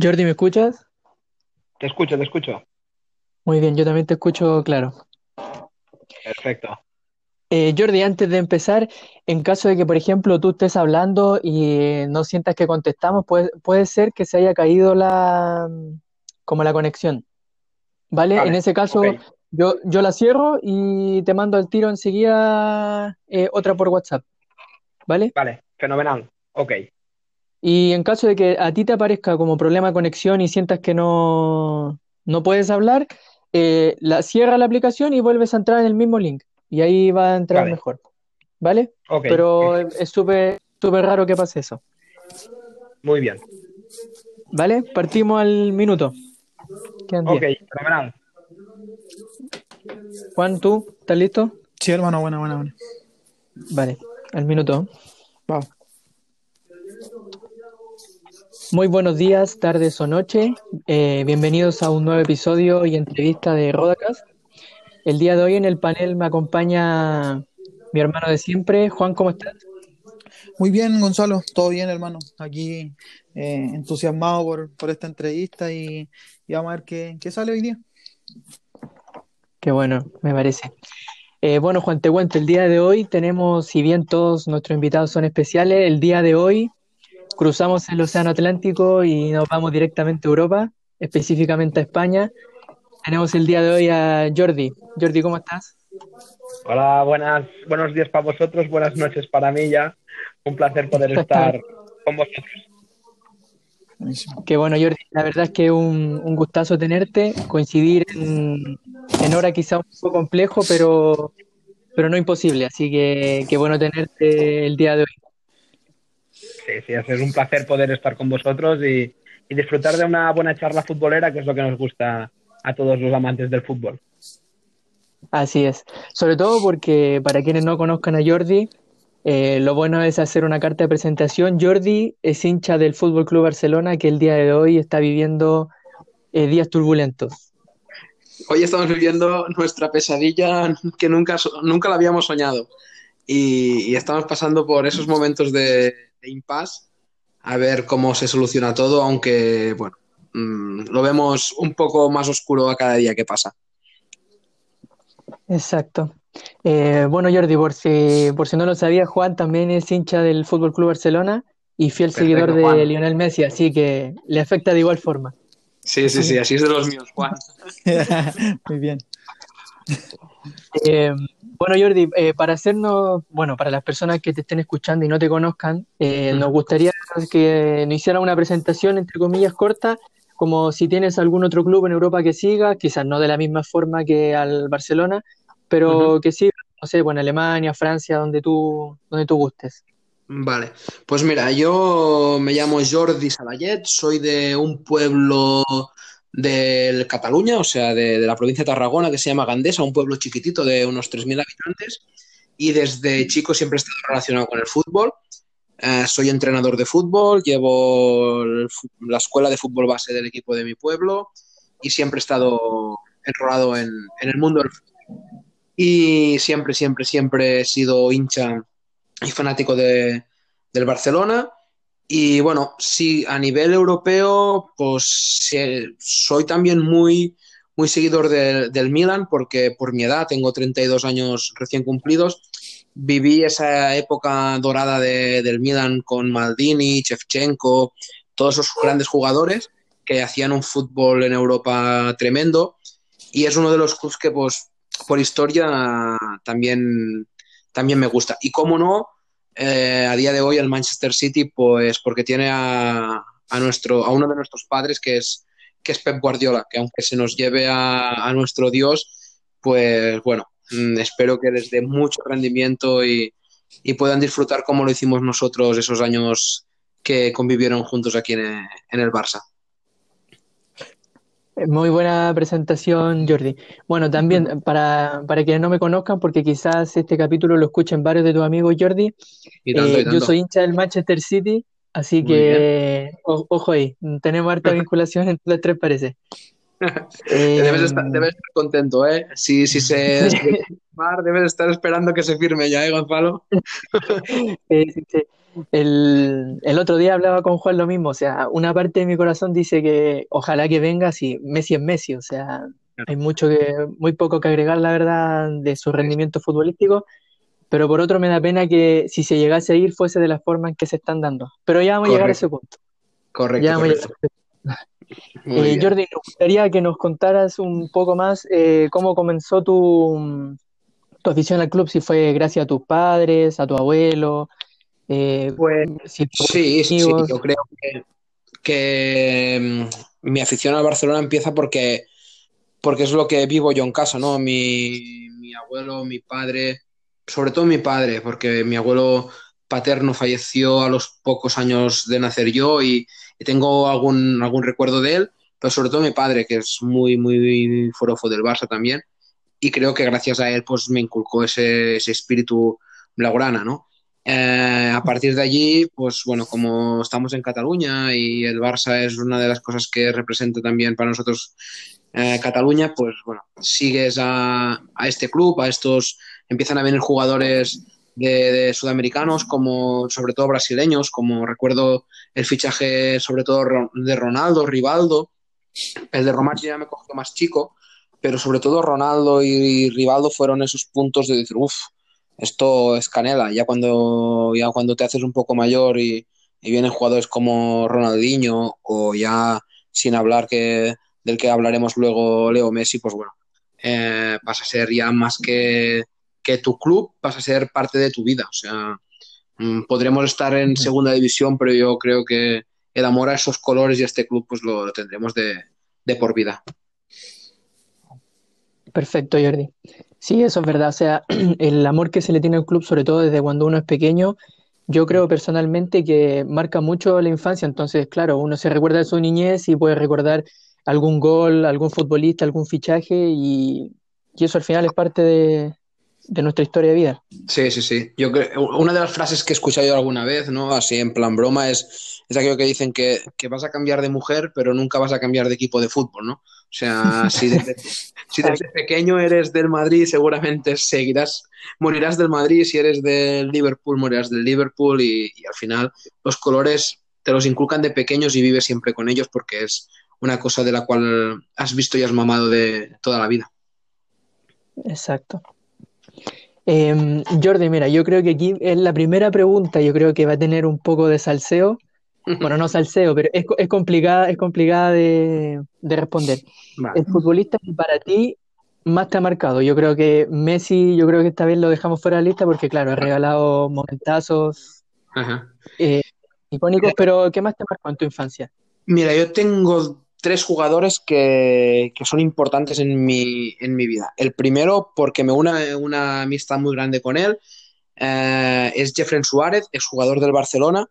Jordi, ¿me escuchas? Te escucho, te escucho. Muy bien, yo también te escucho claro. Perfecto. Eh, Jordi, antes de empezar, en caso de que, por ejemplo, tú estés hablando y no sientas que contestamos, puede, puede ser que se haya caído la, como la conexión, ¿vale? En ese caso, yo, yo la cierro y te mando al tiro enseguida eh, otra por WhatsApp, ¿vale? Vale, fenomenal. Ok, Y en caso de que a ti te aparezca como problema de conexión y sientas que no, no puedes hablar, eh, la, cierra la aplicación y vuelves a entrar en el mismo link. Y ahí va a entrar vale, mejor. ¿Vale? ok. Pero es súper súper raro que pase eso. Muy bien. ¿Vale? Partimos al minuto. Quedan Ok, 10. fenomenal. Juan, ¿tú? ¿Estás listo? Sí, hermano, buena, buena, buena. Vale, al minuto. Vamos. Muy buenos días, tardes o noche. Eh, bienvenidos a un nuevo episodio y entrevista de Rodacast. El día de hoy en el panel me acompaña mi hermano de siempre. Juan, ¿cómo estás? Muy bien, Gonzalo, todo bien, hermano. Aquí eh, entusiasmado por, por esta entrevista y, y vamos a ver qué, qué sale hoy día. Qué bueno, me parece. Eh, bueno, Juan, te cuento, el día de hoy tenemos, si bien todos nuestros invitados son especiales, el día de hoy cruzamos el Océano Atlántico y nos vamos directamente a Europa, específicamente a España. Tenemos el día de hoy a Jordi. Jordi, ¿cómo estás? Hola, buenas, buenos días para vosotros, buenas noches para mí ya. Un placer poder estar con vosotros. Qué bueno, Jordi. La verdad es que un, un gustazo tenerte, coincidir en, en hora quizá un poco complejo, pero, pero no imposible. Así que qué bueno tenerte el día de hoy. Sí, sí, es un placer poder estar con vosotros y, y disfrutar de una buena charla futbolera, que es lo que nos gusta a todos los amantes del fútbol. Así es. Sobre todo porque para quienes no conozcan a Jordi, eh, lo bueno es hacer una carta de presentación. Jordi es hincha del Fútbol Club Barcelona que el día de hoy está viviendo eh, días turbulentos. Hoy estamos viviendo nuestra pesadilla que nunca, so- nunca la habíamos soñado. Y, y estamos pasando por esos momentos de, de impasse a ver cómo se soluciona todo, aunque, bueno, mm, lo vemos un poco más oscuro a cada día que pasa. Exacto. Eh, bueno, Jordi, por si, por si no lo sabía, Juan también es hincha del Fútbol Club Barcelona y fiel seguidor de Juan. Lionel Messi, así que le afecta de igual forma. Sí, sí, sí, así es de los míos, Juan. Muy bien. Eh, bueno, Jordi, eh, para hacernos, bueno, para las personas que te estén escuchando y no te conozcan, eh, nos gustaría que nos hicieran una presentación, entre comillas, corta, como si tienes algún otro club en Europa que siga, quizás no de la misma forma que al Barcelona, pero que siga, no sé, bueno, Alemania, Francia, donde tú, donde tú gustes. Vale, pues mira, yo me llamo Jordi Salayet, soy de un pueblo de Cataluña, o sea, de, la provincia de Tarragona, que se llama Gandesa, un pueblo chiquitito de unos 3.000 habitantes, y desde chico siempre he estado relacionado con el fútbol. Eh, soy entrenador de fútbol, llevo la escuela de fútbol base del equipo de mi pueblo y siempre he estado enrolado en, el mundo del fútbol. Y siempre, siempre, siempre he sido hincha y fanático de, del Barcelona. Y bueno, sí, a nivel europeo, pues sí, soy también muy, muy seguidor de- del Milan, porque por mi edad, tengo 32 años recién cumplidos, viví esa época dorada de- del Milan con Maldini, Shevchenko, todos esos grandes jugadores que hacían un fútbol en Europa tremendo. Y es uno de los clubes que, pues, por historia también, también me gusta. Y cómo no, eh, a día de hoy el Manchester City, pues porque tiene a, a nuestro, a uno de nuestros padres que es, que es Pep Guardiola, que aunque se nos lleve a, nuestro Dios, pues bueno, mm, espero que les dé mucho rendimiento y, y puedan disfrutar como lo hicimos nosotros esos años que convivieron juntos aquí en, en el Barça. Eh, Muy buena presentación, Jordi. Bueno, también para, para quienes no me conozcan, porque quizás este capítulo lo escuchen varios de tus amigos, Jordi, Y tanto, eh, y yo soy hincha del Manchester City, así Muy que o- ojo ahí, tenemos harta vinculación entre las tres, parece. debes, estar, debes, estar, contento, ¿eh? Si, si se debes estar esperando que se firme ya, ¿eh, Gonzalo? sí, sí, sí. El, el, otro día hablaba con Juan lo mismo, o sea, una parte de mi corazón dice que ojalá que venga si Messi es Messi, o sea, hay mucho que, muy poco que agregar, la verdad, de su rendimiento futbolístico, pero por otro me da pena que si se llegase a ir fuese de la forma en que se están dando. Pero ya vamos a llegar a ese punto. Correcto. Ya correcto. Eh, Jordi, nos gustaría que nos contaras un poco más eh, cómo comenzó tu, tu afición al club, si fue gracias a tus padres, a tu abuelo, eh, pues sí, sí, yo creo que, mm, mi afición al Barcelona empieza porque, porque es lo que vivo yo en casa, ¿no? Mi, mi abuelo, mi padre, sobre todo mi padre, porque mi abuelo paterno falleció a los pocos años de nacer yo y, tengo algún, algún recuerdo de él, pero sobre todo mi padre, que es muy, muy forofo del Barça también, y creo que gracias a él pues me inculcó ese, ese espíritu blaugrana, ¿no? Eh, a partir de allí, pues bueno, como estamos en Cataluña y el Barça es una de las cosas que representa también para nosotros eh, Cataluña, pues bueno, sigues a, este club, a estos, empiezan a venir jugadores de, sudamericanos, como sobre todo brasileños, como recuerdo el fichaje sobre todo de Ronaldo, Rivaldo, el de Romario ya me cogió más chico, pero sobre todo Ronaldo y Rivaldo fueron esos puntos de decir, uff, esto es canela. Ya cuando, ya cuando te haces un poco mayor y, vienen jugadores como Ronaldinho o ya sin hablar que del que hablaremos luego Leo Messi, pues bueno, eh, vas a ser ya más que, que tu club, vas a ser parte de tu vida. O sea, mm, podremos estar en segunda división, pero yo creo que el amor a esos colores y a este club pues lo, tendremos de, de por vida. Perfecto, Jordi. Sí, eso es verdad. O sea, el amor que se le tiene al club, sobre todo desde cuando uno es pequeño, yo creo personalmente que marca mucho la infancia. Entonces, claro, uno se recuerda de su niñez y puede recordar algún gol, algún futbolista, algún fichaje y, eso al final es parte de, nuestra historia de vida. Sí, sí, sí. Yo creo, una de las frases que he escuchado yo alguna vez, ¿no? Así en plan broma, es, es aquello que dicen que, que vas a cambiar de mujer, pero nunca vas a cambiar de equipo de fútbol, ¿no? O sea, si desde, si desde, pequeño eres del Madrid, seguramente seguirás, morirás del Madrid, si eres del Liverpool, morirás del Liverpool y, al final los colores te los inculcan de pequeños y vives siempre con ellos porque es una cosa de la cual has visto y has mamado de toda la vida. Exacto. Eh, Jordi, mira, yo creo que aquí es la primera pregunta, yo creo que va a tener un poco de salseo, bueno, no salseo, pero es, es complicada, es complicada de, responder. El futbolista que para ti más te ha marcado. Yo creo que Messi, yo creo que esta vez lo dejamos fuera de la lista porque, claro, ha regalado momentazos eh, icónicos, pero ¿qué más te marcó en tu infancia? Mira, yo tengo tres jugadores que, son importantes en mi, en mi, vida. El primero, porque me une una amistad muy grande con él, eh, es Jeffrey Suárez, exjugador del Barcelona.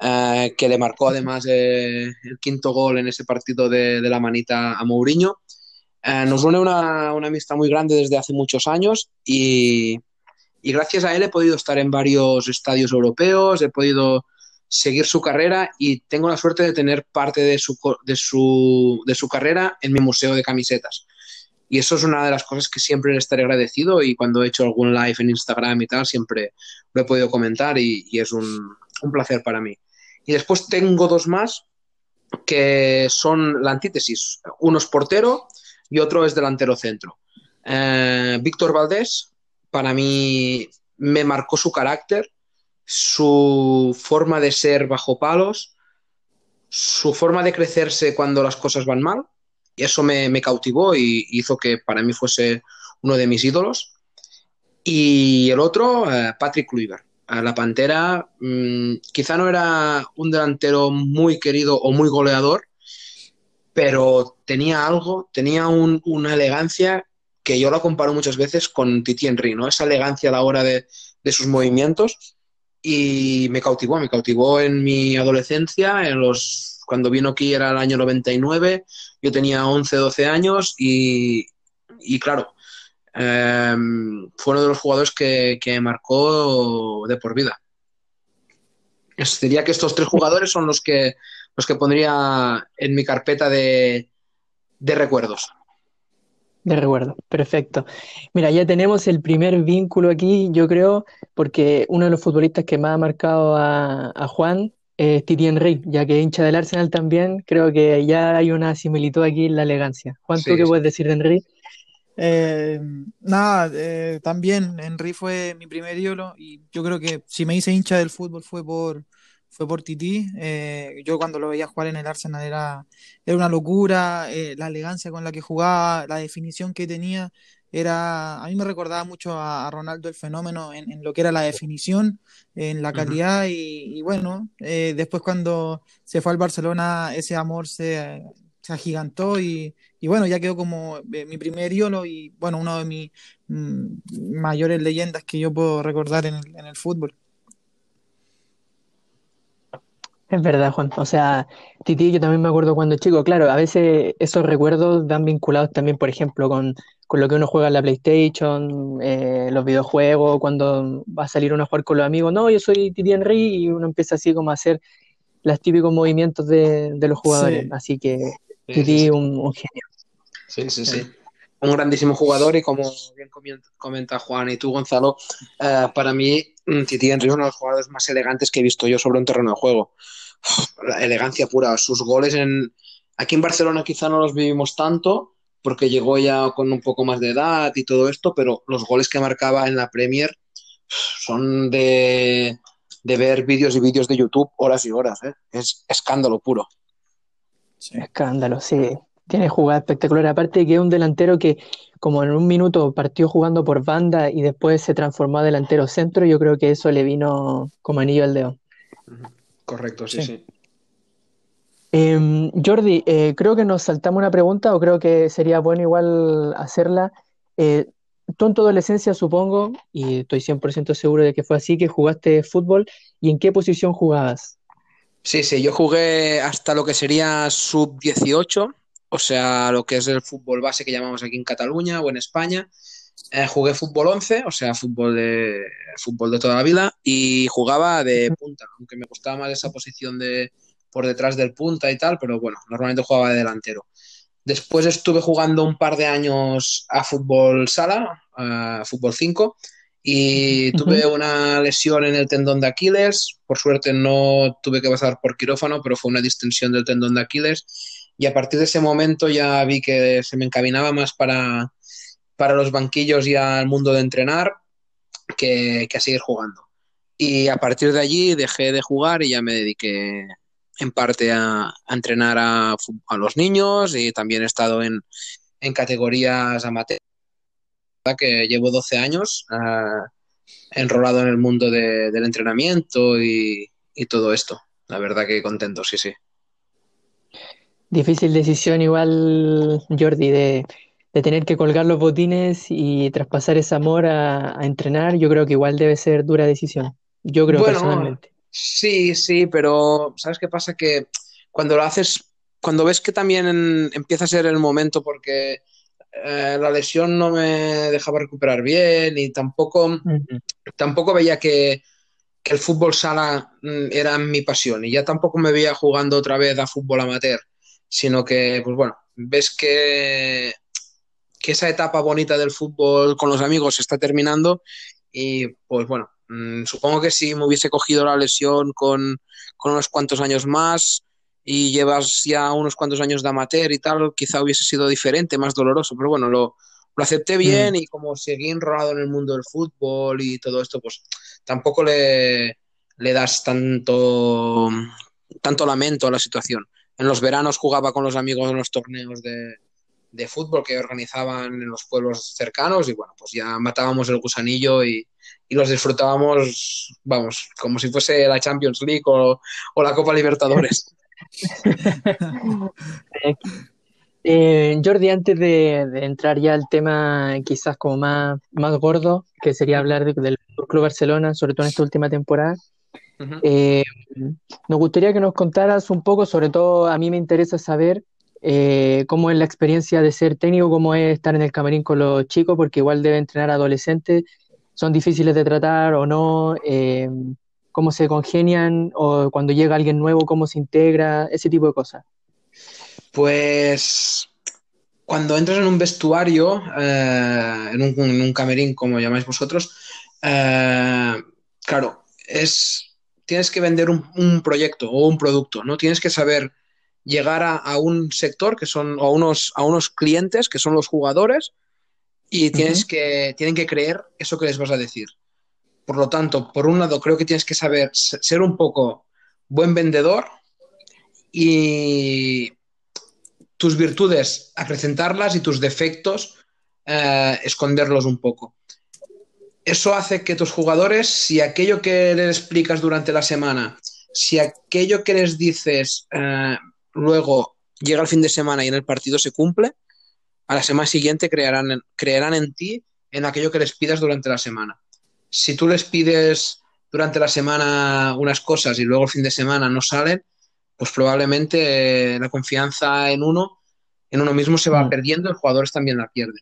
Eh, que le marcó además eh, el quinto gol en ese partido de, la manita a Mourinho. Eh, nos une una, amistad muy grande desde hace muchos años y, gracias a él he podido estar en varios estadios europeos, he podido seguir su carrera y tengo la suerte de tener parte de su, de su, de su carrera en mi museo de camisetas. Y eso es una de las cosas que siempre le estaré agradecido y cuando he hecho algún live en Instagram y tal, siempre lo he podido comentar y, es un, un placer para mí. Y después tengo dos más que son la antítesis. Uno es portero y otro es delantero centro. Eh, Víctor Valdés, para mí, me marcó su carácter, su forma de ser bajo palos, su forma de crecerse cuando las cosas van mal. Y eso me, cautivó y hizo que para mí fuese uno de mis ídolos. Y el otro, eh, Patrick Kluivert a la Pantera mm, quizá no era un delantero muy querido o muy goleador, pero tenía algo, tenía una elegancia que yo la comparo muchas veces con Titi Henry, ¿no? Esa elegancia a la hora de, sus movimientos y me cautivó, me cautivó en mi adolescencia, en los cuando vino aquí era el año 99, yo tenía 11, 12 años y, y claro, Em, fue uno de los jugadores que, que marcó de por vida. Diría que estos tres jugadores son los que, los que pondría en mi carpeta de, de recuerdos. De recuerdo, perfecto. Mira, ya tenemos el primer vínculo aquí, yo creo, porque uno de los futbolistas que más ha marcado a, a Juan es Titi Henry, ya que hincha del Arsenal también, creo que ya hay una similitud aquí en la elegancia. Juan, ¿tú Sí, qué puedes decir de Henry? Eh, nada, eh, también Henry fue mi primer ídolo y yo creo que si me hice hincha del fútbol fue por, fue por Titi. Eh, yo cuando lo veía jugar en el Arsenal era, era una locura, eh, la elegancia con la que jugaba, la definición que tenía, era, a mí me recordaba mucho a, a Ronaldo el fenómeno en, en lo que era la definición, en la calidad y, y bueno, después cuando se fue al Barcelona ese amor se, se agigantó y, y bueno, ya quedó como eh, mi primer ídolo y bueno, uno de mis mm, mayores leyendas que yo puedo recordar en el, en el fútbol. Es verdad, Juan. O sea, Titi, yo también me acuerdo cuando chico, claro, a veces esos recuerdos van vinculados también, por ejemplo, con, con lo que uno juega en la PlayStation, eh, los videojuegos, cuando va a salir uno a jugar con los amigos. No, yo soy Titi Henry y uno empieza así como a hacer los típicos movimientos de, de los jugadores. Sí, Así que Sí, sí, Titi, sí. un, un genio. Sí, sí, sí. Un grandísimo jugador y como bien comen- comenta Juan y tú, Gonzalo, eh, para mí mm, Titi Henry es uno de los jugadores más elegantes que he visto yo sobre un terreno de juego. La elegancia pura, sus goles en... Aquí en Barcelona quizá no los vivimos tanto porque llegó ya con un poco más de edad y todo esto, pero los goles que marcaba en la Premier son de, de ver vídeos y vídeos de YouTube horas y horas, ¿eh? Es escándalo puro. Sí. Escándalo, sí. Tiene jugada espectacular. Aparte que es un delantero que como en un minuto partió jugando por banda y después se transformó a delantero centro, yo creo que eso le vino como anillo al dedo. Correcto, sí, Sí. sí. Em, Jordi, eh, creo que nos saltamos una pregunta o creo que sería bueno igual hacerla. Eh, tú en tu adolescencia, supongo, y estoy 100% seguro de que fue así, que jugaste fútbol y en qué posición jugabas. Sí, sí, yo jugué hasta lo que sería sub-18, o sea, lo que es el fútbol base que llamamos aquí en Cataluña o en España. Eh, jugué fútbol 11, o sea, fútbol de, fútbol de toda la vida, y jugaba de punta, aunque me gustaba más esa posición de por detrás del punta y tal, pero bueno, normalmente jugaba de delantero. Después estuve jugando un par de años a fútbol sala, a fútbol 5, y tuve una lesión en el tendón de Aquiles. Por suerte no tuve que pasar por quirófano, pero fue una distensión del tendón de Aquiles. Y a partir de ese momento ya vi que se me encaminaba más para, para los banquillos y al mundo de entrenar que, que a seguir jugando. Y a partir de allí dejé de jugar y ya me dediqué en parte a, a entrenar a, a los niños y también he estado en, en categorías amateur. La verdad que llevo 12 años ah, enrolado en el mundo de- del entrenamiento y, y todo esto. La verdad que contento, sí, sí. Difícil decisión igual, Jordi, de, de tener que colgar los botines y traspasar ese amor a, a entrenar. Yo creo que igual debe ser dura decisión. Yo creo Bueno, personalmente. Sí, sí, pero ¿sabes qué pasa? Que cuando lo haces, cuando ves que también empieza a ser el momento porque eh, la lesión no me dejaba recuperar bien y tampoco, tampoco veía que, que el fútbol sala mm, era mi pasión. Y ya tampoco me veía jugando otra vez a fútbol amateur, sino que, pues bueno, ves que, que esa etapa bonita del fútbol con los amigos se está terminando y pues bueno, mm, supongo que si me hubiese cogido la lesión con, con unos cuantos años más y llevas ya unos cuantos años de amateur y tal, quizá hubiese sido diferente, más doloroso, pero bueno, lo, lo acepté bien y como seguí enrolado en el mundo del fútbol y todo esto, pues tampoco le, le das tanto, tanto lamento a la situación. En los veranos jugaba con los amigos en los torneos de, de fútbol que organizaban en los pueblos cercanos y bueno, pues ya matábamos el gusanillo y, y los disfrutábamos, vamos, como si fuese la Champions League o, o la Copa Libertadores. Eh, Jordi, antes de, de entrar ya al tema quizás como más, más gordo, que sería hablar de- del Club Barcelona, sobre todo en esta última temporada, eh, nos gustaría que nos contaras un poco, sobre todo a mí me interesa saber eh, cómo es la experiencia de ser técnico, cómo es estar en el camarín con los chicos, porque igual debe entrenar adolescentes, son difíciles de tratar o no, cómo se congenian o cuando llega alguien nuevo, cómo se integra, ese tipo de cosas. Pues cuando entras en un vestuario, eh, en, un, en, un, camerín, como llamáis vosotros, eh, claro, es, tienes que vender un, un, proyecto o un producto, ¿no? Tienes que saber llegar a, a, un sector que son, o a unos, a unos clientes que son los jugadores y tienes uh -huh. que, tienen que creer eso que les vas a decir. Por lo tanto, por un lado, creo que tienes que saber ser un poco buen vendedor y tus virtudes acrecentarlas y tus defectos eh, esconderlos un poco. Eso hace que tus jugadores, si aquello que les explicas durante la semana, si aquello que les dices eh, luego llega el fin de semana y en el partido se cumple, a la semana siguiente creerán, creerán en ti en aquello que les pidas durante la semana. Si tú les pides durante la semana unas cosas y luego el fin de semana no salen, pues probablemente la confianza en uno, en uno mismo se va perdiendo, los jugadores también la pierden.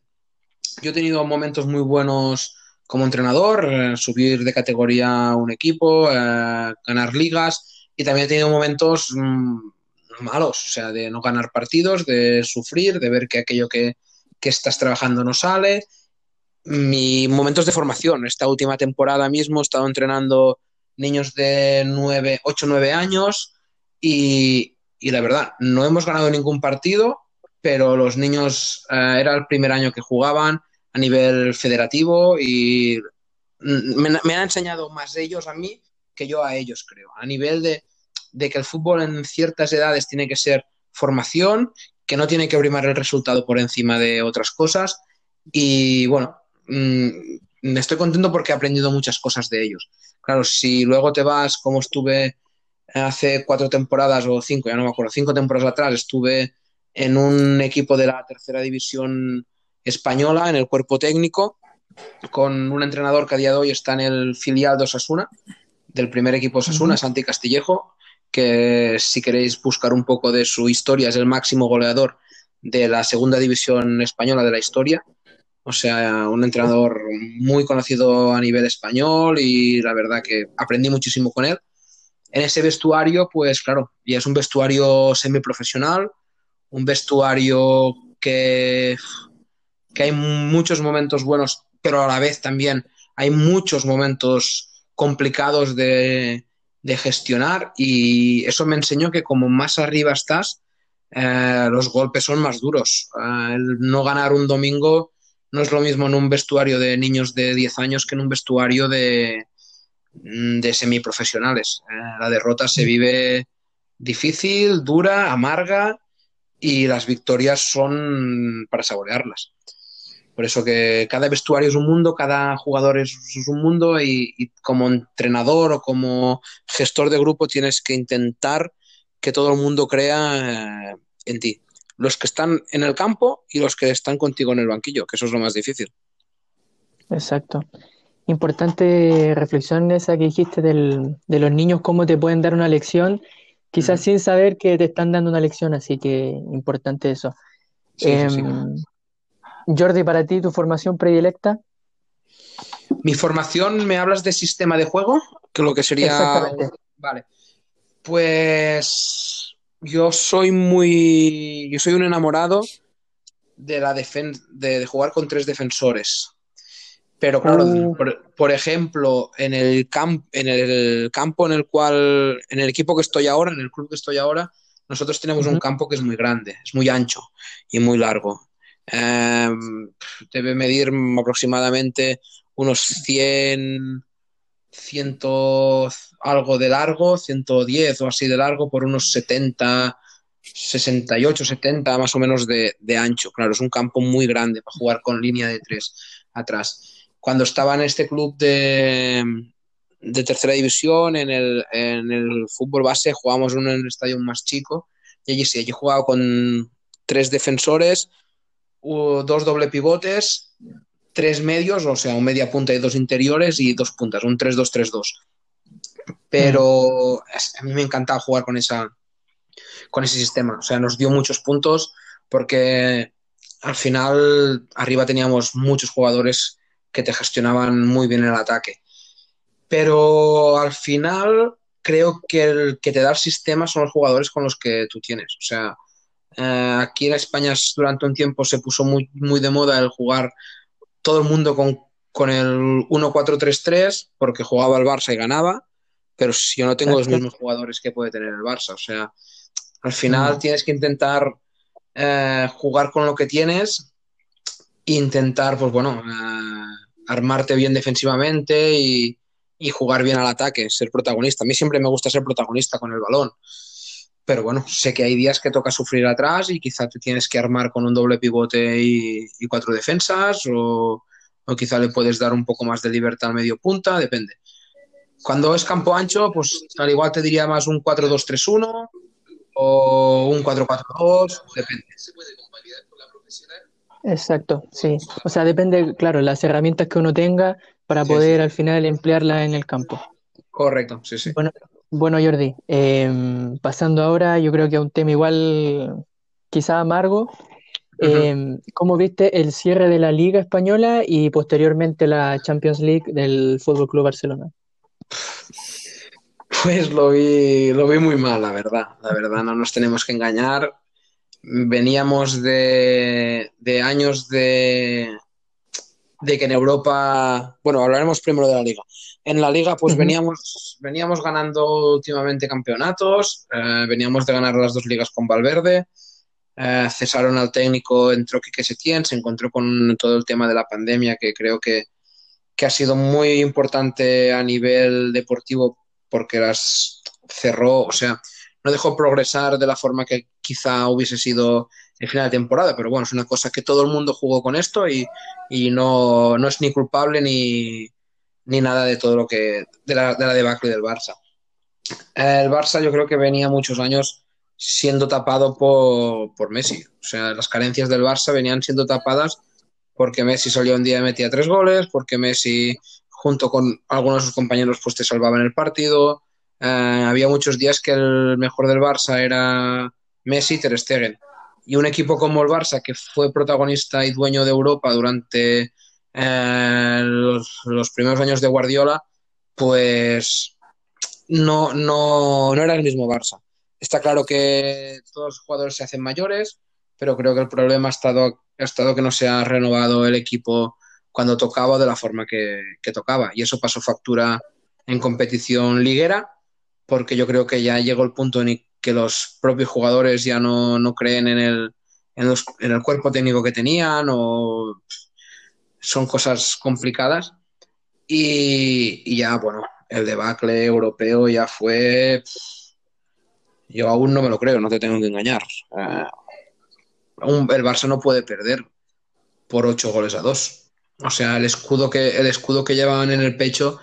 Yo he tenido momentos muy buenos como entrenador, eh, subir de categoría a un equipo, eh, ganar ligas y también he tenido momentos mmm, malos, o sea, de no ganar partidos, de sufrir, de ver que aquello que, que estás trabajando no sale. Mi momentos de formación, esta última temporada mismo he estado entrenando niños de 9, 8, 9 años y, la verdad, no hemos ganado ningún partido, pero los niños eh, era el primer año que jugaban a nivel federativo y me, me, han enseñado más ellos a mí que yo a ellos, creo. A nivel de, de, que el fútbol en ciertas edades tiene que ser formación, que no tiene que primar el resultado por encima de otras cosas. Y bueno, mmm, estoy contento porque he aprendido muchas cosas de ellos. Claro, si luego te vas, como estuve hace cuatro temporadas o cinco, ya no me acuerdo, cinco temporadas atrás, estuve en un equipo de la tercera división española, en el cuerpo técnico, con un entrenador que a día de hoy está en el filial de Osasuna, del primer equipo Osasuna, uh -huh. Santi Castillejo, que si queréis buscar un poco de su historia, es el máximo goleador de la segunda división española de la historia. O sea, un entrenador muy conocido a nivel español y la verdad que aprendí muchísimo con él. En ese vestuario, pues claro, ya es un vestuario semiprofesional, un vestuario que, que hay muchos momentos buenos, pero a la vez también hay muchos momentos complicados de, de gestionar y eso me enseñó que como más arriba estás, eh, los golpes son más duros. Eh, el no ganar un domingo no es lo mismo en un vestuario de niños de 10 años que en un vestuario de, de semiprofesionales. Eh, la derrota se vive difícil, dura, amarga y las victorias son para saborearlas. Por eso que cada vestuario es un mundo, cada jugador es, un mundo y, y, como entrenador o como gestor de grupo tienes que intentar que todo el mundo crea eh, en ti. Los que están en el campo y los que están contigo en el banquillo, que eso es lo más difícil. Exacto. Importante reflexión esa que dijiste del, de los niños, cómo te pueden dar una lección, quizás mm. sin saber que te están dando una lección, así que importante eso. Sí, eh, sí, sí. Jordi, para ti, tu formación predilecta. Mi formación, ¿me hablas de sistema de juego? Que lo que sería. Vale. Pues yo soy muy. Yo soy un enamorado de la defen de, de jugar con tres defensores. Pero claro, uh. por, por, ejemplo, en el, camp en el campo en el cual, en el equipo que estoy ahora, en el club que estoy ahora, nosotros tenemos uh -huh. un campo que es muy grande, es muy ancho y muy largo. Eh, debe medir aproximadamente unos 100, 100 algo de largo, 110 o así de largo por unos 70, 68, 70 más o menos de, de ancho. Claro, es un campo muy grande para jugar con línea de tres atrás. Cuando estaba en este club de, de tercera división, en el, en el fútbol base, jugábamos uno en el estadio más chico y allí sí, allí jugaba con tres defensores, dos doble pivotes, tres medios, o sea, un media punta y dos interiores y dos puntas, un 3-2-3-2. Pero a mí me encantaba jugar con, esa, con ese sistema, o sea, nos dio muchos puntos porque al final arriba teníamos muchos jugadores que te gestionaban muy bien el ataque. Pero al final creo que el que te da el sistema son los jugadores con los que tú tienes. O sea, Eh, aquí en España durante un tiempo se puso muy, muy de moda el jugar todo el mundo con, con el 1-4-3-3 porque jugaba el Barça y ganaba, pero si yo no tengo los mismos jugadores que puede tener el Barça, o sea, al final tienes que intentar eh, jugar con lo que tienes e intentar, pues bueno, eh, armarte bien defensivamente y, y jugar bien al ataque, ser protagonista. A mí siempre me gusta ser protagonista con el balón. Pero bueno, sé que hay días que toca sufrir atrás y quizá te tienes que armar con un doble pivote y, cuatro defensas o, quizá le puedes dar un poco más de libertad al medio punta, depende. Cuando es campo ancho, pues al igual te diría más un 4-2-3-1 o un 4-4-2, depende. Exacto, sí. O sea, depende, claro, las herramientas que uno tenga para poder al final emplearla en el campo. Correcto, sí, sí. Bueno, bueno Jordi, em, pasando ahora, yo creo que a un tema igual quizá amargo. Em, ¿Cómo viste el cierre de la Liga Española y posteriormente la Champions League del Fútbol Club Barcelona? Pues lo vi, lo vi muy mal, la verdad. La verdad, no nos tenemos que engañar. Veníamos de, de años de, de que en Europa, bueno, hablaremos primero de la liga. En la liga, pues veníamos, veníamos ganando últimamente campeonatos, eh, veníamos de ganar las dos ligas con Valverde, eh, cesaron al técnico, entró Quique Setién, se encontró con todo el tema de la pandemia, que creo que, que ha sido muy importante a nivel deportivo porque las cerró, o sea, no dejó progresar de la forma que quizá hubiese sido el final de temporada, pero bueno, es una cosa que todo el mundo jugó con esto y, y no, no, es ni culpable ni, ni, nada de todo lo que, de la, de la debacle del Barça. El Barça yo creo que venía muchos años siendo tapado por, por Messi, o sea, las carencias del Barça venían siendo tapadas porque Messi salió un día y metía tres goles, porque Messi junto con algunos de sus compañeros pues te salvaban el partido, eh, había muchos días que el mejor del Barça era Messi y Ter Stegen. Y un equipo como el Barça, que fue protagonista y dueño de Europa durante eh, los, primeros años de Guardiola, pues no, no, no era el mismo Barça. Está claro que todos los jugadores se hacen mayores, pero creo que el problema ha estado, ha estado que no se ha renovado el equipo cuando tocaba de la forma que, tocaba. Y eso pasó factura en competición liguera, porque yo creo que ya llegó el punto en que los propios jugadores ya no, no creen en el, en, los, en, el cuerpo técnico que tenían o son cosas complicadas. Y, y, ya, bueno, el debacle europeo ya fue... Yo aún no me lo creo, no te tengo que engañar. Uh, un, el Barça no puede perder por ocho goles a dos. O sea, el escudo que, el escudo que llevan en el pecho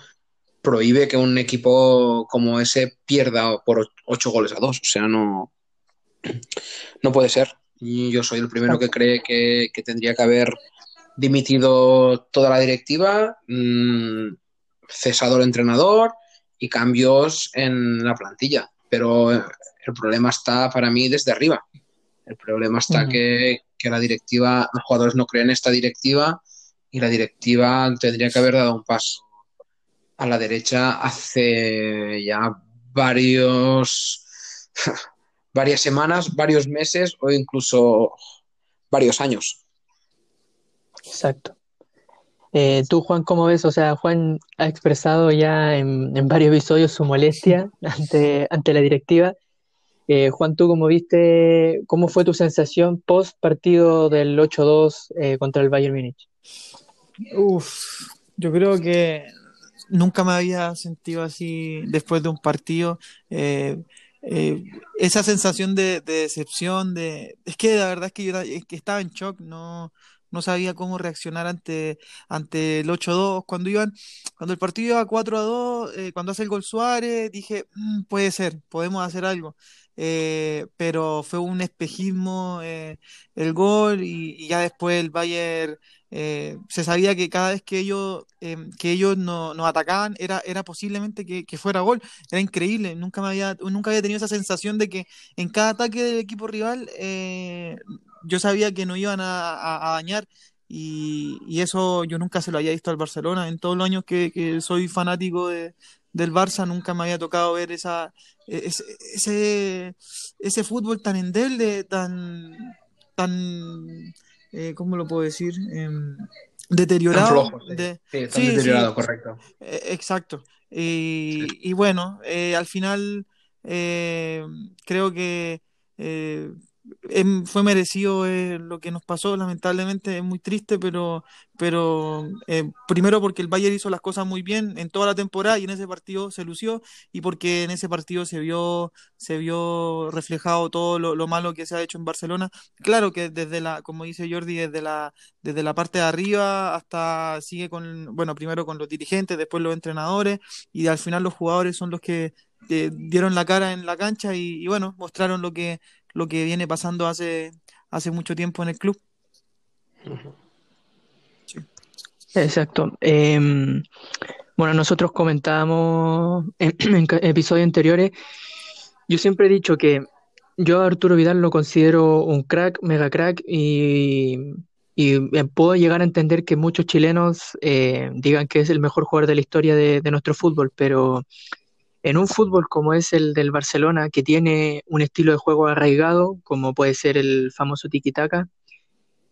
prohíbe que un equipo como ese pierda por ocho goles a dos. O sea, no, no puede ser. Yo soy el primero que cree que, tendría que haber dimitido toda la directiva, mmm, cesado el entrenador y cambios en la plantilla. Pero el problema está para mí desde arriba. El problema está que, que la directiva, los jugadores no creen en esta directiva y la directiva tendría que haber dado un paso a la derecha hace ya varios varias semanas, varios meses o incluso varios años. Exacto. Eh, tú, Juan, ¿cómo ves? O sea, Juan ha expresado ya en, varios episodios su molestia ante, ante la directiva. Eh, Juan, ¿tú cómo viste, cómo fue tu sensación post partido del 8-2 eh, contra el Bayern Múnich? Uf, yo creo que nunca me había sentido así después de un partido. Eh, eh, esa sensación de, decepción, de es que la verdad es que yo estaba en shock, no, no sabía cómo reaccionar ante, ante el 8-2. Cuando iban, cuando el partido iba 4-2, eh, cuando hace el gol Suárez, dije, mm, puede ser, podemos hacer algo. pero fue un espejismo el gol y, y, ya después el Bayern eh, se sabía que cada vez que ellos, eh, que ellos no, nos atacaban era, era posiblemente que, fuera gol. Era increíble. Nunca, me había, nunca había tenido esa sensación de que en cada ataque del equipo rival eh, yo sabía que no iban a, dañar. y, y, eso yo nunca se lo había visto al Barcelona. En todos los años que, que soy fanático de, del Barça nunca me había tocado ver esa, ese, ese, ese fútbol tan endeble, tan, tan eh, ¿cómo lo puedo decir? Eh, deteriorado. Flojo, sí. de, Sí, sí, deteriorado, correcto. eh, exacto. Y, y bueno, eh, al final eh, creo que eh, em- fue merecido eh, lo que nos pasó, lamentablemente es muy triste, pero, pero eh, primero porque el Bayern hizo las cosas muy bien en toda la temporada y en ese partido se lució y porque en ese partido se vio, se vio reflejado todo lo, lo malo que se ha hecho en Barcelona. Claro que desde la, como dice Jordi, desde la, desde la parte de arriba hasta sigue con, bueno, primero con los dirigentes, después los entrenadores y al final los jugadores son los que eh, dieron la cara en la cancha y, y bueno, mostraron lo que, lo que viene pasando hace, hace mucho tiempo en el club. Exacto. Em, bueno, nosotros comentábamos en, episodios anteriores, yo siempre he dicho que yo a Arturo Vidal lo considero un crack, mega crack, y, y, eh, puedo llegar a entender que muchos chilenos eh, digan que es el mejor jugador de la historia de, de nuestro fútbol, pero en un fútbol como es el del Barcelona, que tiene un estilo de juego arraigado, como puede ser el famoso tiki-taka,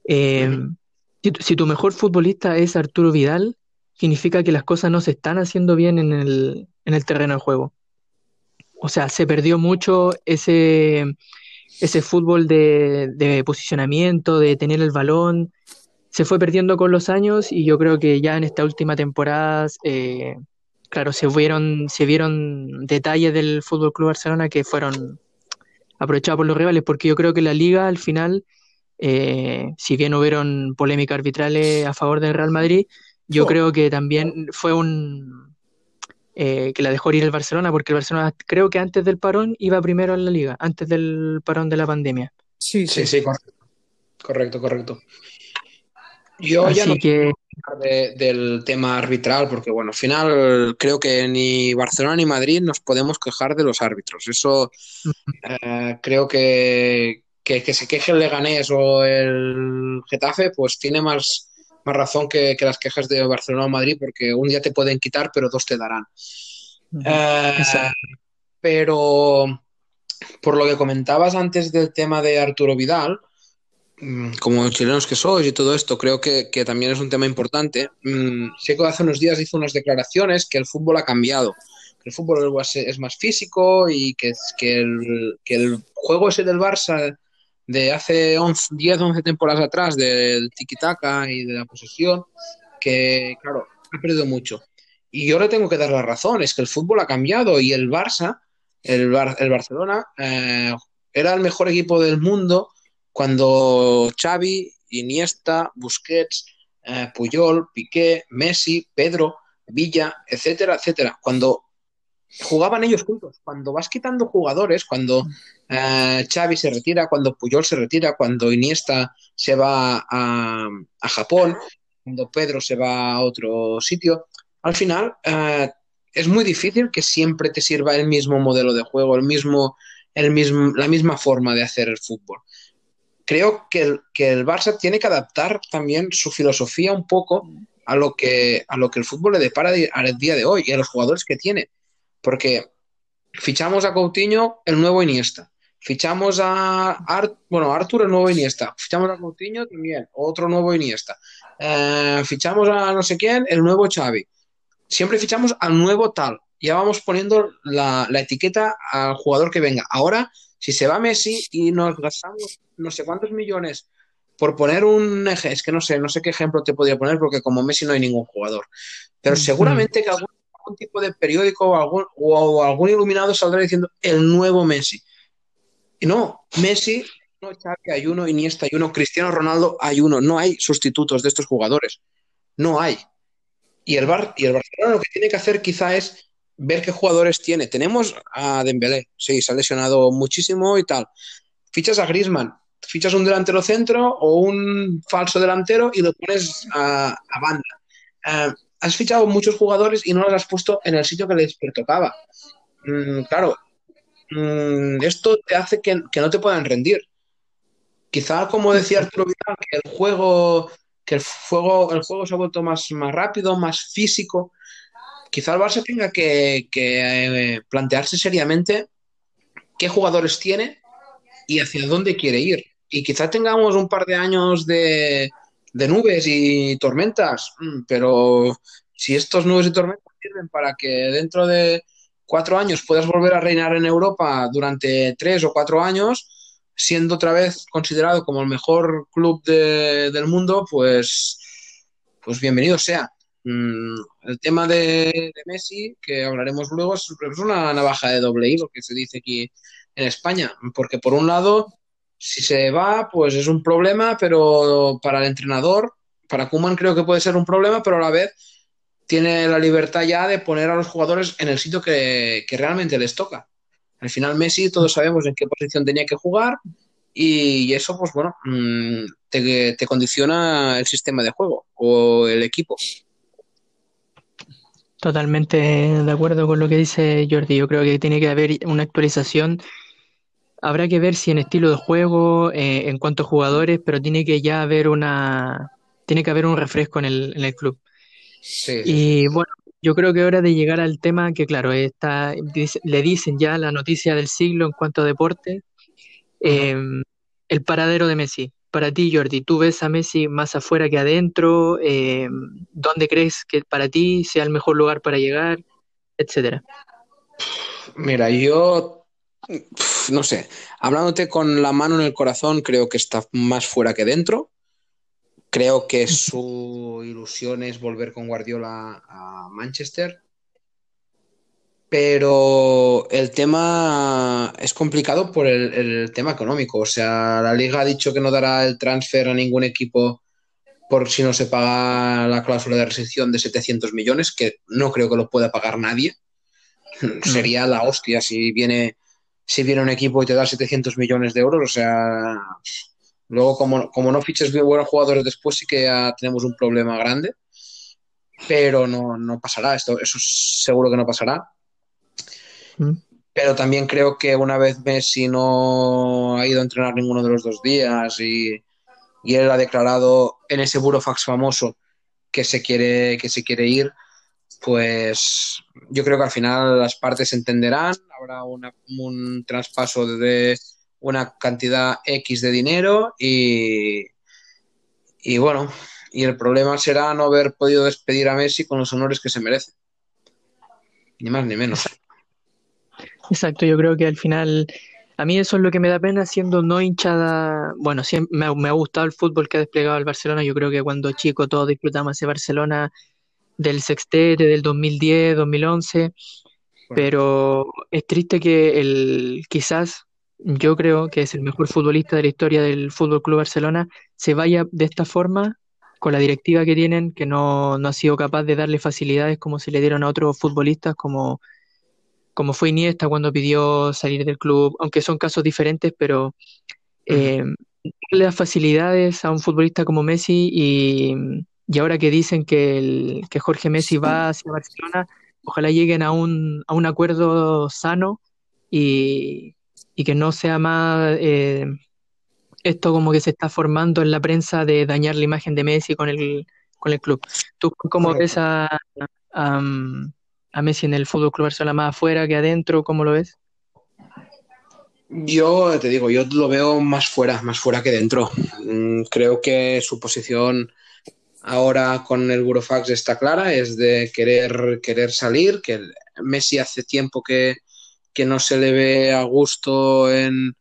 eh, Ujú. si, tu si tu mejor futbolista es Arturo Vidal, significa que las cosas no se están haciendo bien en el, en el terreno de juego. O sea, se perdió mucho ese, ese fútbol de, de posicionamiento, de tener el balón. Se fue perdiendo con los años y yo creo que ya en esta última temporada, eh, claro, se vieron, se vieron detalles del Fútbol Club Barcelona que fueron aprovechados por los rivales, porque yo creo que la liga al final, eh, si bien hubieron polémicas arbitrales a favor del Real Madrid, yo Oh. creo que también fue un eh, que la dejó ir el Barcelona, porque el Barcelona creo que antes del parón iba primero en la liga, antes del parón de la pandemia. Sí, Sí, sí, correcto. Correcto, correcto. Yo ya no Así que de- del tema arbitral, porque bueno, al final creo que ni Barcelona ni Madrid nos podemos quejar de los árbitros. Eso eh, creo que, que, que se queje el Leganés o el Getafe, pues tiene más, más razón que, que las quejas de Barcelona o Madrid, porque un día te pueden quitar, pero dos te darán. Eh, pero por lo que comentabas antes del tema de Arturo Vidal, como chilenos que sois y todo esto, creo que, que también es un tema importante. Mm, sé que hace unos días hizo unas declaraciones que el fútbol ha cambiado, que el fútbol es más físico y que, que, el, que el juego ese del Barça de hace 11, 10, 11 temporadas atrás, del tiki-taka y de la posesión, que claro, ha perdido mucho. Y yo le tengo que dar la razón, es que el fútbol ha cambiado y el Barça, el, Bar- el Barcelona, eh, era el mejor equipo del mundo cuando Xavi, Iniesta, Busquets, eh, Puyol, Piqué, Messi, Pedro, Villa, etcétera, etcétera. Cuando jugaban ellos juntos, cuando vas quitando jugadores, cuando eh, Xavi se retira, cuando Puyol se retira, cuando Iniesta se va a, Japón, cuando Pedro se va a otro sitio, al final eh, es muy difícil que siempre te sirva el mismo modelo de juego, el mismo, el mismo, la misma forma de hacer el fútbol. Creo que el, que el Barça tiene que adaptar también su filosofía un poco a lo que, a lo que el fútbol le depara de- al día de hoy y a los jugadores que tiene. Porque fichamos a Coutinho, el nuevo Iniesta. Fichamos a Art, bueno, Artur, el nuevo Iniesta. Fichamos a Coutinho también, otro nuevo Iniesta. Eh, fichamos a no sé quién, el nuevo Xavi. Siempre fichamos al nuevo tal. Ya vamos poniendo la, la etiqueta al jugador que venga. Ahora, si se va Messi y nos gastamos no sé cuántos millones por poner un eje, es que no sé, no sé qué ejemplo te podría poner porque como Messi no hay ningún jugador. Pero seguramente que algún, algún tipo de periódico o algún, o algún iluminado saldrá diciendo el nuevo Messi. Y no, Messi, no, Xavi hay uno, Iniesta hay uno, Cristiano Ronaldo hay uno. No hay sustitutos de estos jugadores. No hay. Y el, Bar, y el Barcelona lo que tiene que hacer quizá es ver qué jugadores tiene. Tenemos a Dembélé, sí, se ha lesionado muchísimo y tal. Fichas a Griezmann, fichas un delantero centro o un falso delantero y lo pones a, banda. Eh, has fichado muchos jugadores y no los has puesto en el sitio que les pertocaba. Mm, claro, mm, esto te hace que, que no te puedan rendir. Quizá, como decía Arturo Vidal, que el juego que el juego, el juego se ha vuelto más, más rápido, más físico. Quizá el Barça tenga que, eh, plantearse seriamente qué jugadores tiene y hacia dónde quiere ir. Y quizá tengamos un par de años de, de nubes y tormentas, mm, pero si estos nubes y tormentas sirven para que dentro de cuatro años puedas volver a reinar en Europa durante tres o cuatro años, siendo otra vez considerado como el mejor club de, del mundo, pues, pues bienvenido sea. Mm, el tema de, Messi, que hablaremos luego, es una navaja de doble hilo que se dice aquí en España, porque por un lado, si se va, pues es un problema, pero para el entrenador, para Kuman creo que puede ser un problema, pero a la vez tiene la libertad ya de poner a los jugadores en el sitio que, que realmente les toca. Al final Messi, todos sabemos en qué posición tenía que jugar y eso, pues bueno, mm, te, te condiciona el sistema de juego o el equipo. Totalmente de acuerdo con lo que dice Jordi. Yo creo que tiene que haber una actualización. Habrá que ver si en estilo de juego, eh, en cuanto a jugadores, pero tiene que ya haber una, tiene que haber un refresco en el, en el club. Sí, Y bueno, yo creo que hora de llegar al tema que, claro, está, dice- le dicen ya la noticia del siglo en cuanto a deporte, eh, el paradero de Messi. Para ti, Jordi, ¿tú ves a Messi más afuera que adentro? Eh, ¿dónde crees que para ti sea el mejor lugar para llegar? Etcétera. Mira, yo no sé, hablándote con la mano en el corazón, creo que está más fuera que dentro. Creo que su ilusión es volver con Guardiola a Manchester. Pero el tema es complicado por el, el tema económico. O sea, la liga ha dicho que no dará el transfer a ningún equipo por si no se paga la cláusula de rescisión de 700 millones, que no creo que lo pueda pagar nadie. Sería la hostia si viene, si viene un equipo y te da 700 millones de euros. O sea, luego como, como no fiches bien buenos jugadores después sí que ya tenemos un problema grande. Pero no, no pasará, esto, eso seguro que no pasará. ¿Mm? Pero también creo que una vez Messi no ha ido a entrenar ninguno de los dos días y, y él ha declarado en ese burofax famoso que se quiere, que se quiere ir, pues yo creo que al final las partes se entenderán, habrá una- un traspaso de una cantidad X de dinero y, y bueno, y el problema será no haber podido despedir a Messi con los honores que se merece. Ni más ni menos. Exacto, yo creo que al final, a mí eso es lo que me da pena siendo no hinchada, bueno, siempre me ha, me ha gustado el fútbol que ha desplegado el Barcelona, yo creo que cuando chico todos disfrutamos ese Barcelona del sextete, del 2010, 2011, pero es triste que el, quizás yo creo que es el mejor futbolista de la historia del Fútbol Club Barcelona, se vaya de esta forma con la directiva que tienen, que no, no ha sido capaz de darle facilidades como se le dieron a otros futbolistas como como fue Iniesta cuando pidió salir del club, aunque son casos diferentes, pero eh, darle las facilidades a un futbolista como Messi y, y ahora que dicen que, el, que Jorge Messi va hacia Barcelona, ojalá lleguen a un, a un acuerdo sano y, y que no sea más eh, esto como que se está formando en la prensa de dañar la imagen de Messi con el, con el club. ¿Tú cómo Correcto. ves a, a, a Messi en el Fútbol Club Barcelona más afuera que adentro? ¿Cómo lo ves? Yo te digo, yo lo veo más fuera, más fuera que dentro. Mm, Creo que su posición ahora con el Burofax está clara, es de querer, querer salir, que Messi hace tiempo que, que no se le ve a gusto en,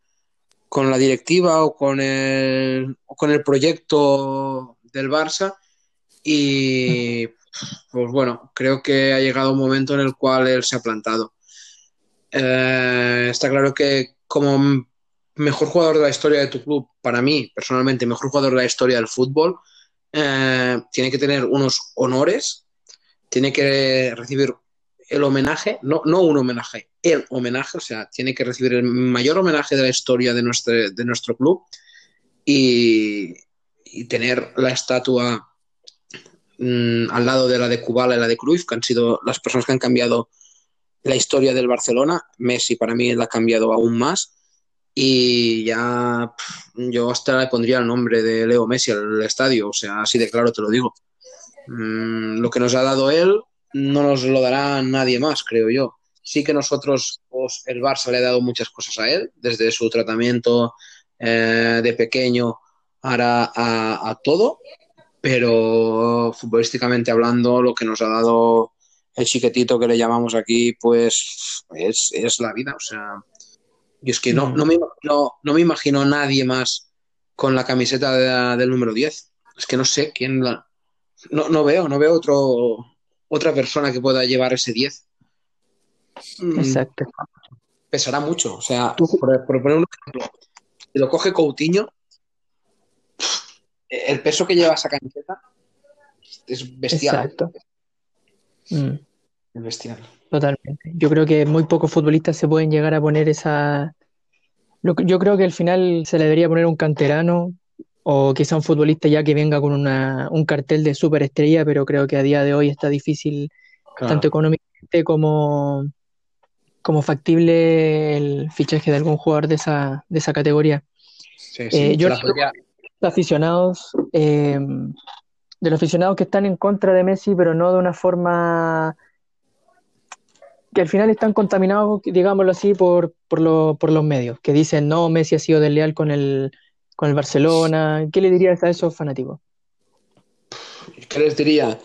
con la directiva o con el, o con el proyecto del Barça y pues bueno, creo que ha llegado un momento en el cual él se ha plantado. Eh, está claro que como mejor jugador de la historia de tu club, para mí, personalmente, mejor jugador de la historia del fútbol, eh, tiene que tener unos honores, tiene que recibir el homenaje, no, no un homenaje, el homenaje, o sea, tiene que recibir el mayor homenaje de la historia de nuestro, de nuestro club y tener la estatua mm, al lado de la de Kubala y la de Cruyff, que han sido las personas que han cambiado la historia del Barcelona. Messi para mí la ha cambiado aún más. y ya yo hasta le pondría el nombre de Leo Messi al estadio, o sea, así de claro te lo digo. Mm, lo que nos ha dado él no nos lo dará nadie más, creo yo. Sí que nosotros, pues, el Barça le ha dado muchas cosas a él, desde su tratamiento eh, de pequeño a, a, todo, pero futbolísticamente hablando, lo que nos ha dado el chiquetito que le llamamos aquí, pues es, es la vida. O sea, y es que no, no, me, no, no me imagino nadie más con la camiseta del número 10. Es que no sé quién la... No, no veo, no veo otro, otra persona que pueda llevar ese 10. Mm. Exacto. Pesará mucho. O sea, por, poner un ejemplo, si lo coge Coutinho, el peso que lleva esa camiseta es bestial. Exacto. Mm. Es bestial. Totalmente. Yo creo que muy pocos futbolistas se pueden llegar a poner esa. Yo creo que al final se le debería poner un canterano o quizá un futbolista ya que venga con una, un cartel de superestrella, pero creo que a día de hoy está difícil, tanto económicamente como, como factible el fichaje de algún jugador de esa, de esa categoría. Sí, sí, eh, yo aficionados, eh, de los aficionados que están en contra de Messi, pero no de una forma que al final están contaminados, digámoslo así, por, por, los medios, que dicen, no, Messi ha sido desleal con el, con el Barcelona. ¿Qué le dirías a esos fanáticos? ¿Qué les diría?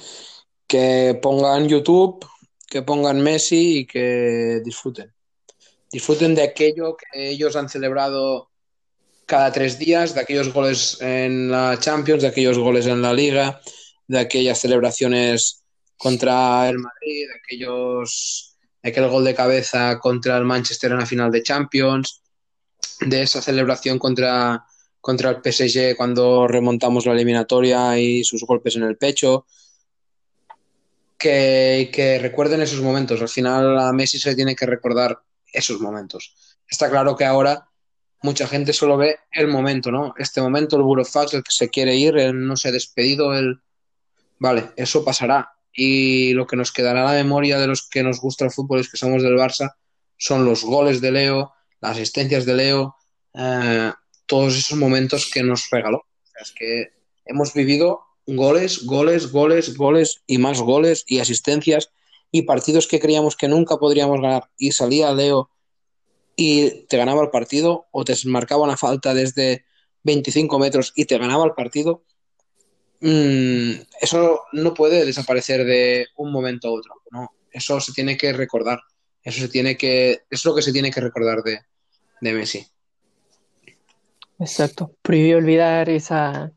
Que pongan YouTube, que pongan Messi y que disfruten. Disfruten de aquello que ellos han celebrado cada tres días, de aquellos goles en la Champions, de aquellos goles en la Liga, de aquellas celebraciones contra el Madrid, de aquellos aquel gol de cabeza contra el Manchester en la final de Champions, de esa celebración contra, contra el PSG cuando remontamos la eliminatoria y sus golpes en el pecho. Que, que recuerden esos momentos. Al final a Messi se tiene que recordar esos momentos. Está claro que ahora mucha gente solo ve el momento, ¿no? Este momento, el Burofax, el que se quiere ir, el no se ha despedido, el... Vale, eso pasará y lo que nos quedará en la memoria de los que nos gusta el fútbol es que somos del Barça son los goles de Leo, las asistencias de Leo, eh, todos esos momentos que nos regaló. es que hemos vivido goles, goles, goles, goles y más goles y asistencias y partidos que creíamos que nunca podríamos ganar y salía Leo y te ganaba el partido o te marcaba una falta desde 25 metros y te ganaba el partido Mm, eso no puede desaparecer de un momento a otro, ¿no? Eso se tiene que recordar. Eso se tiene que, es lo que se tiene que recordar de, Messi. Exacto. Prohibió olvidar esa,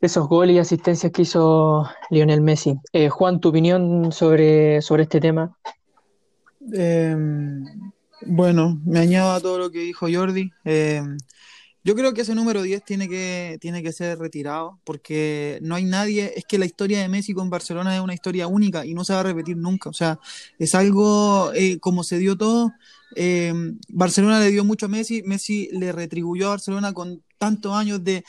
esos goles y asistencias que hizo Lionel Messi. Eh, Juan, tu opinión sobre, sobre este tema. Em, bueno, me añado a todo lo que dijo Jordi. Em, yo creo que ese número 10 tiene que, tiene que ser retirado porque no hay nadie, es que la historia de Messi con Barcelona es una historia única y no se va a repetir nunca. O sea, es algo eh, como se dio todo. Eh, Barcelona le dio mucho a Messi, Messi le retribuyó a Barcelona con tantos años de,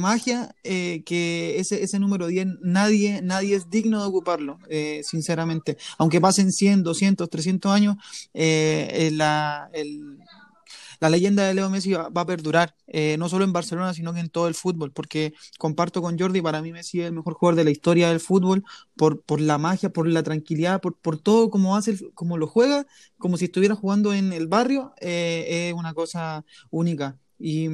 magia eh, que ese, ese número 10 nadie, nadie es digno de ocuparlo, sinceramente. Aunque pasen 100, 200, 300 años, la, el, la leyenda de Leo Messi va, a perdurar, eh, no solo en Barcelona, sino que en todo el fútbol, porque comparto con Jordi, para mí Messi es el mejor jugador de la historia del fútbol, por, por la magia, por la tranquilidad, por, por todo como hace, como lo juega, como si estuviera jugando en el barrio, eh, es una cosa única. Y,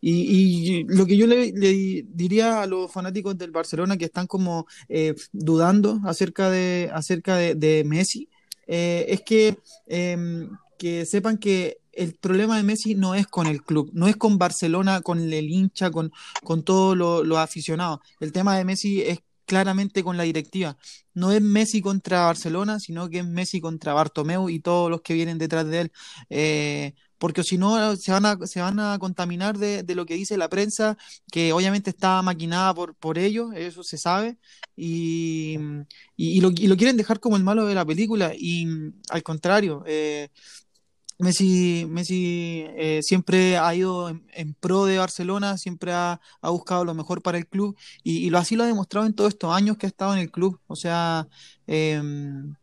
y, lo que yo le, diría a los fanáticos del Barcelona que están como eh, dudando acerca de, acerca de, Messi, es que, em, que sepan que el problema de Messi no es con el club, no es con Barcelona, con el hincha, con, con todos los aficionados. El tema de Messi es claramente con la directiva. No es Messi contra Barcelona, sino que es Messi contra Bartomeu y todos los que vienen detrás de él. Eh, porque si no se van a, se van a contaminar de, lo que dice la prensa, que obviamente está maquinada por, ellos, eso se sabe, y, y, lo, quieren dejar como el malo de la película, y al contrario, eh, Messi, Messi eh, siempre ha ido en, pro de Barcelona, siempre ha, buscado lo mejor para el club y, lo así lo ha demostrado en todos estos años que ha estado en el club. O sea, em,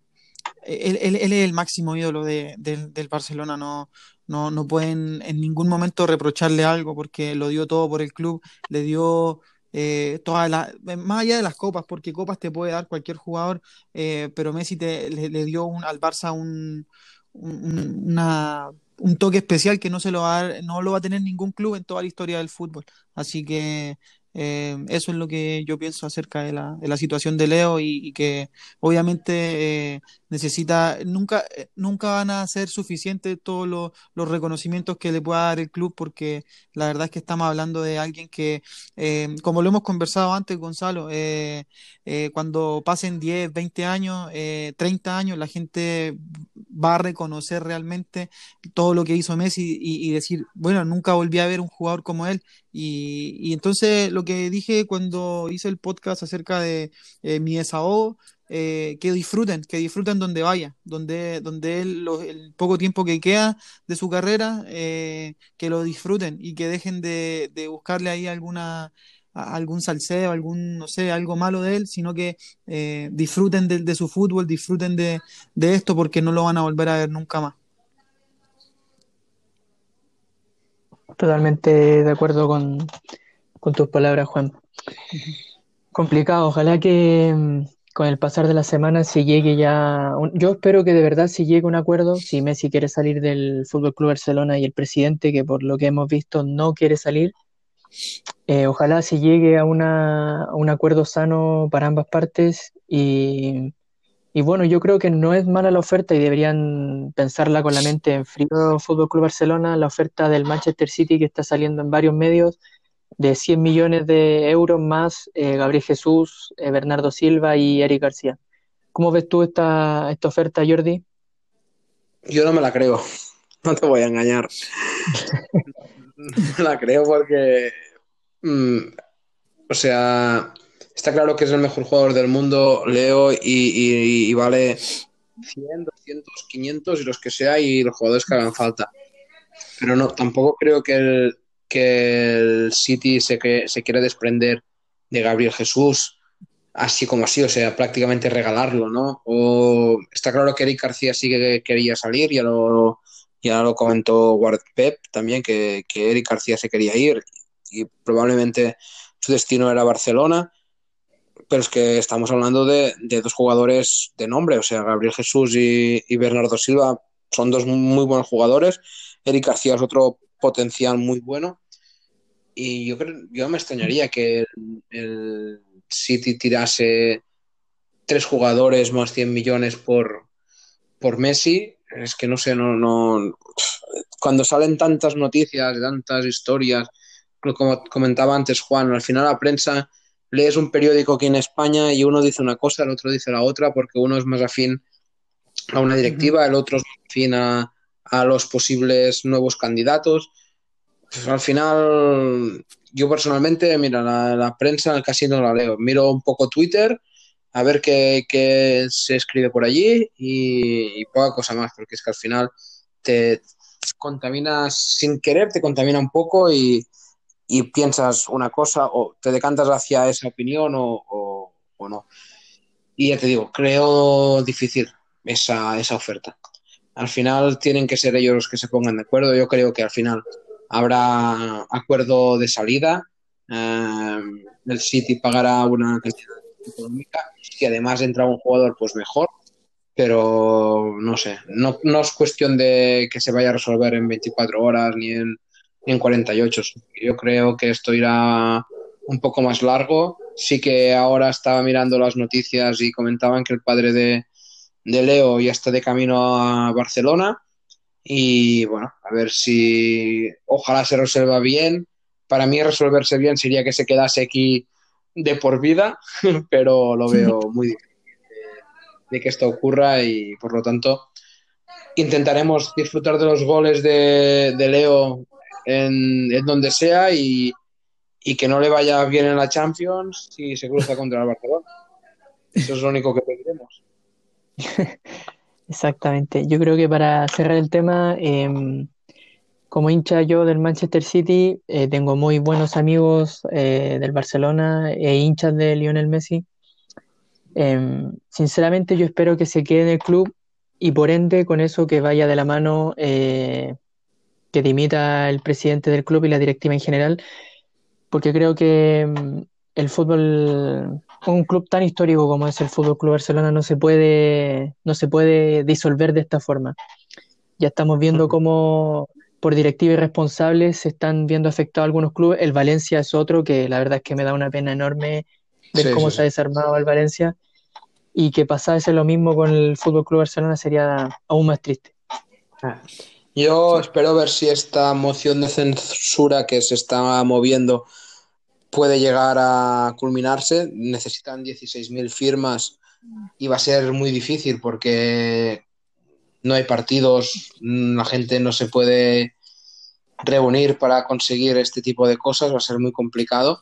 él, es el máximo ídolo del Barcelona, no, no, no pueden en ningún momento reprocharle algo porque lo dio todo por el club, le dio eh, todas las, más allá de las copas, porque copas te puede dar cualquier jugador, eh, pero Messi te, le, le dio un, al Barça un, un, toque especial que no se lo va a no lo va a tener ningún club en toda la historia del fútbol. Así que eh, eso es lo que yo pienso acerca de la, situación de Leo y, que obviamente eh, necesita, nunca, eh, nunca van a ser suficientes todos los, reconocimientos que le pueda dar el club porque la verdad es que estamos hablando de alguien que, eh, como lo hemos conversado antes, Gonzalo, eh, cuando pasen 10, 20 años, 30 años, la gente va a reconocer realmente todo lo que hizo Messi y decir, bueno, nunca volví a ver un jugador como él. Y, entonces lo que dije cuando hice el podcast acerca de mi desahogo, eh, que disfruten, que disfruten donde vaya, donde, donde lo, el poco tiempo que queda de su carrera, eh, que lo disfruten y que dejen de, buscarle ahí alguna algún salseo, algún, no sé, algo malo de él, sino que eh, disfruten de, su fútbol, disfruten de esto porque no lo van a volver a ver nunca más. Totalmente de acuerdo con, tus palabras, Juan. Complicado, ojalá que, con el pasar de la semana se llegue ya. Yo espero que de verdad se llegue un acuerdo. Si Messi quiere salir del Fútbol Club Barcelona y el presidente, que por lo que hemos visto no quiere salir, eh, ojalá se llegue a, una, a, un acuerdo sano para ambas partes. Y, y, bueno, yo creo que no es mala la oferta y deberían pensarla con la mente en frío. Fútbol Club Barcelona, la oferta del Manchester City que está saliendo en varios medios de 100 millones de euros más eh, Gabriel Jesús, eh, Bernardo Silva y Eric García. ¿Cómo ves tú esta, esta oferta, Jordi? Yo no me la creo, no te voy a engañar. no me la creo porque, mm, o sea, está claro que es el mejor jugador del mundo, Leo, y, vale 100, 200, 500 y los que sea y los jugadores que hagan falta. Pero no, tampoco creo que el, que el City se, que, se quiere desprender de Gabriel Jesús así como así, o sea, prácticamente regalarlo, ¿no? O está claro que Eric García sí que quería salir, ya lo, ya lo comentó Ward Pep también, que, que Eric García se quería ir y probablemente su destino era Barcelona, pero es que estamos hablando de, de dos jugadores de nombre, o sea, Gabriel Jesús y, Bernardo Silva son dos muy buenos jugadores, Eric García es otro potencial muy bueno. Y yo creo, yo me extrañaría que el, el, City tirase tres jugadores más 100 millones por, por Messi. Es que no sé, no, no. Cuando salen tantas noticias, tantas historias, como comentaba antes Juan, al final la prensa lees un periódico aquí en España y uno dice una cosa, el otro dice la otra, porque uno es más afín a una directiva, el otro es más afín a, a los posibles nuevos candidatos. Pues al final, yo personalmente, mira, la, la, prensa casi no la leo. Miro un poco Twitter a ver qué, qué se escribe por allí y, y, poca cosa más, porque es que al final te contaminas sin querer, te contamina un poco y, y piensas una cosa o te decantas hacia esa opinión o, o, no. Y ya te digo, creo difícil esa, esa oferta al final tienen que ser ellos los que se pongan de acuerdo. Yo creo que al final habrá acuerdo de salida. Eh, el City pagará una cantidad económica. Si además entra un jugador, pues mejor. Pero no sé, no, no, es cuestión de que se vaya a resolver en 24 horas ni en, en 48. Yo creo que esto irá un poco más largo. Sí que ahora estaba mirando las noticias y comentaban que el padre de, de Leo ya está de camino a Barcelona y bueno, a ver si ojalá se resuelva bien. Para mí resolverse bien sería que se quedase aquí de por vida, pero lo veo muy difícil de, de que esto ocurra y por lo tanto intentaremos disfrutar de los goles de, de Leo en, donde sea y, y, que no le vaya bien en la Champions si se cruza contra el Barcelona. Eso es lo único que pediremos. Exactamente. Yo creo que para cerrar el tema, eh, como hincha yo del Manchester City, eh, tengo muy buenos amigos eh, del Barcelona e hinchas de Lionel Messi. Em, sinceramente yo espero que se quede en el club y por ende con eso que vaya de la mano eh, que dimita el presidente del club y la directiva en general, porque creo que mm, el fútbol, un club tan histórico como es el Fútbol Club Barcelona, no se puede, no se puede disolver de esta forma. Ya estamos viendo cómo por directiva y responsables se están viendo afectados algunos clubes. El Valencia es otro que la verdad es que me da una pena enorme ver Sí, cómo sí, se ha desarmado el Valencia y que pasase lo mismo con el Fútbol Club Barcelona sería aún más triste. Yo espero ver si esta moción de censura que se está moviendo puede llegar a culminarse. Necesitan 16.000 firmas y va a ser muy difícil porque no hay partidos, la gente no se puede reunir para conseguir este tipo de cosas, va a ser muy complicado.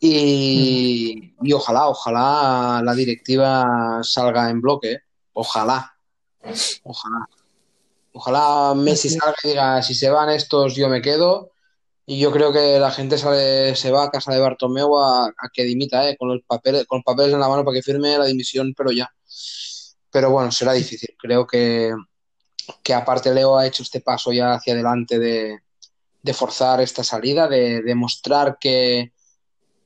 Y, y ojalá, ojalá la directiva salga en bloque, ¿eh? ojalá, ojalá. Ojalá Messi salga y diga, si se van estos, yo me quedo. Y yo creo que la gente sale, se va a casa de Bartomeu a, a que dimita, ¿eh? con, los papeles, con los papeles en la mano para que firme la dimisión, pero ya. Pero bueno, será difícil. Creo que, que aparte Leo ha hecho este paso ya hacia adelante de, de forzar esta salida, de demostrar que,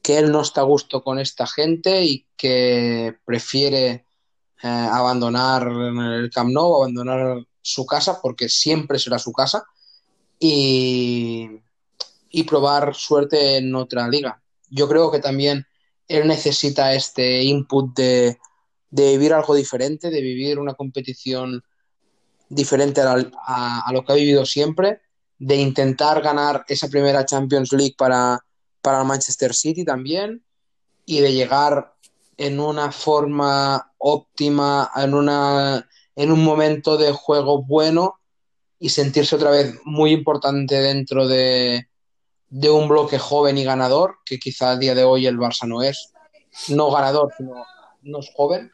que él no está a gusto con esta gente y que prefiere eh, abandonar el Camp Nou, abandonar su casa, porque siempre será su casa, y, y probar suerte en otra liga. Yo creo que también él necesita este input de, de vivir algo diferente, de vivir una competición diferente a, lo que ha vivido siempre, de intentar ganar esa primera Champions League para, para Manchester City también, y de llegar en una forma óptima, en una en un momento de juego bueno y sentirse otra vez muy importante dentro de, de, un bloque joven y ganador, que quizá a día de hoy el Barça no es, no ganador, sino no es joven,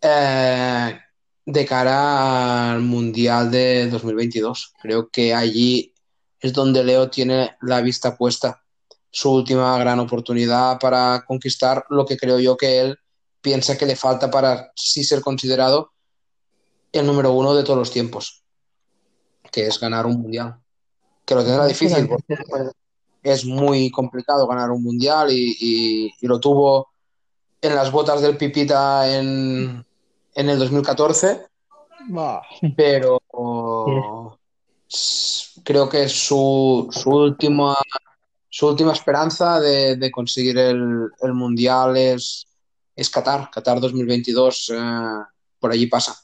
eh, de cara al Mundial de 2022. Creo que allí es donde Leo tiene la vista puesta, su última gran oportunidad para conquistar lo que creo yo que él piensa que le falta para sí ser considerado el número uno de todos los tiempos, que es ganar un mundial. Que lo tendrá difícil, porque es muy complicado ganar un mundial y, y, y lo tuvo en las botas del Pipita en, en el 2014, Bah. pero creo que su, su, última, su última esperanza de, de conseguir el, el, mundial es, es Qatar, Qatar 2022, eh, por allí pasa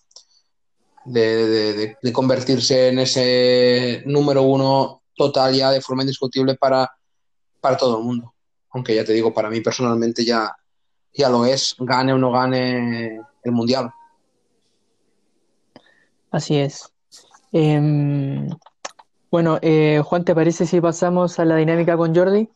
de, de, de, convertirse en ese número uno total ya de forma indiscutible para, para todo el mundo. Aunque ya te digo, para mí personalmente ya, ya lo es, gane o no gane el mundial. Así es. Eh, bueno, eh, Juan, ¿te parece si pasamos a la dinámica con Jordi?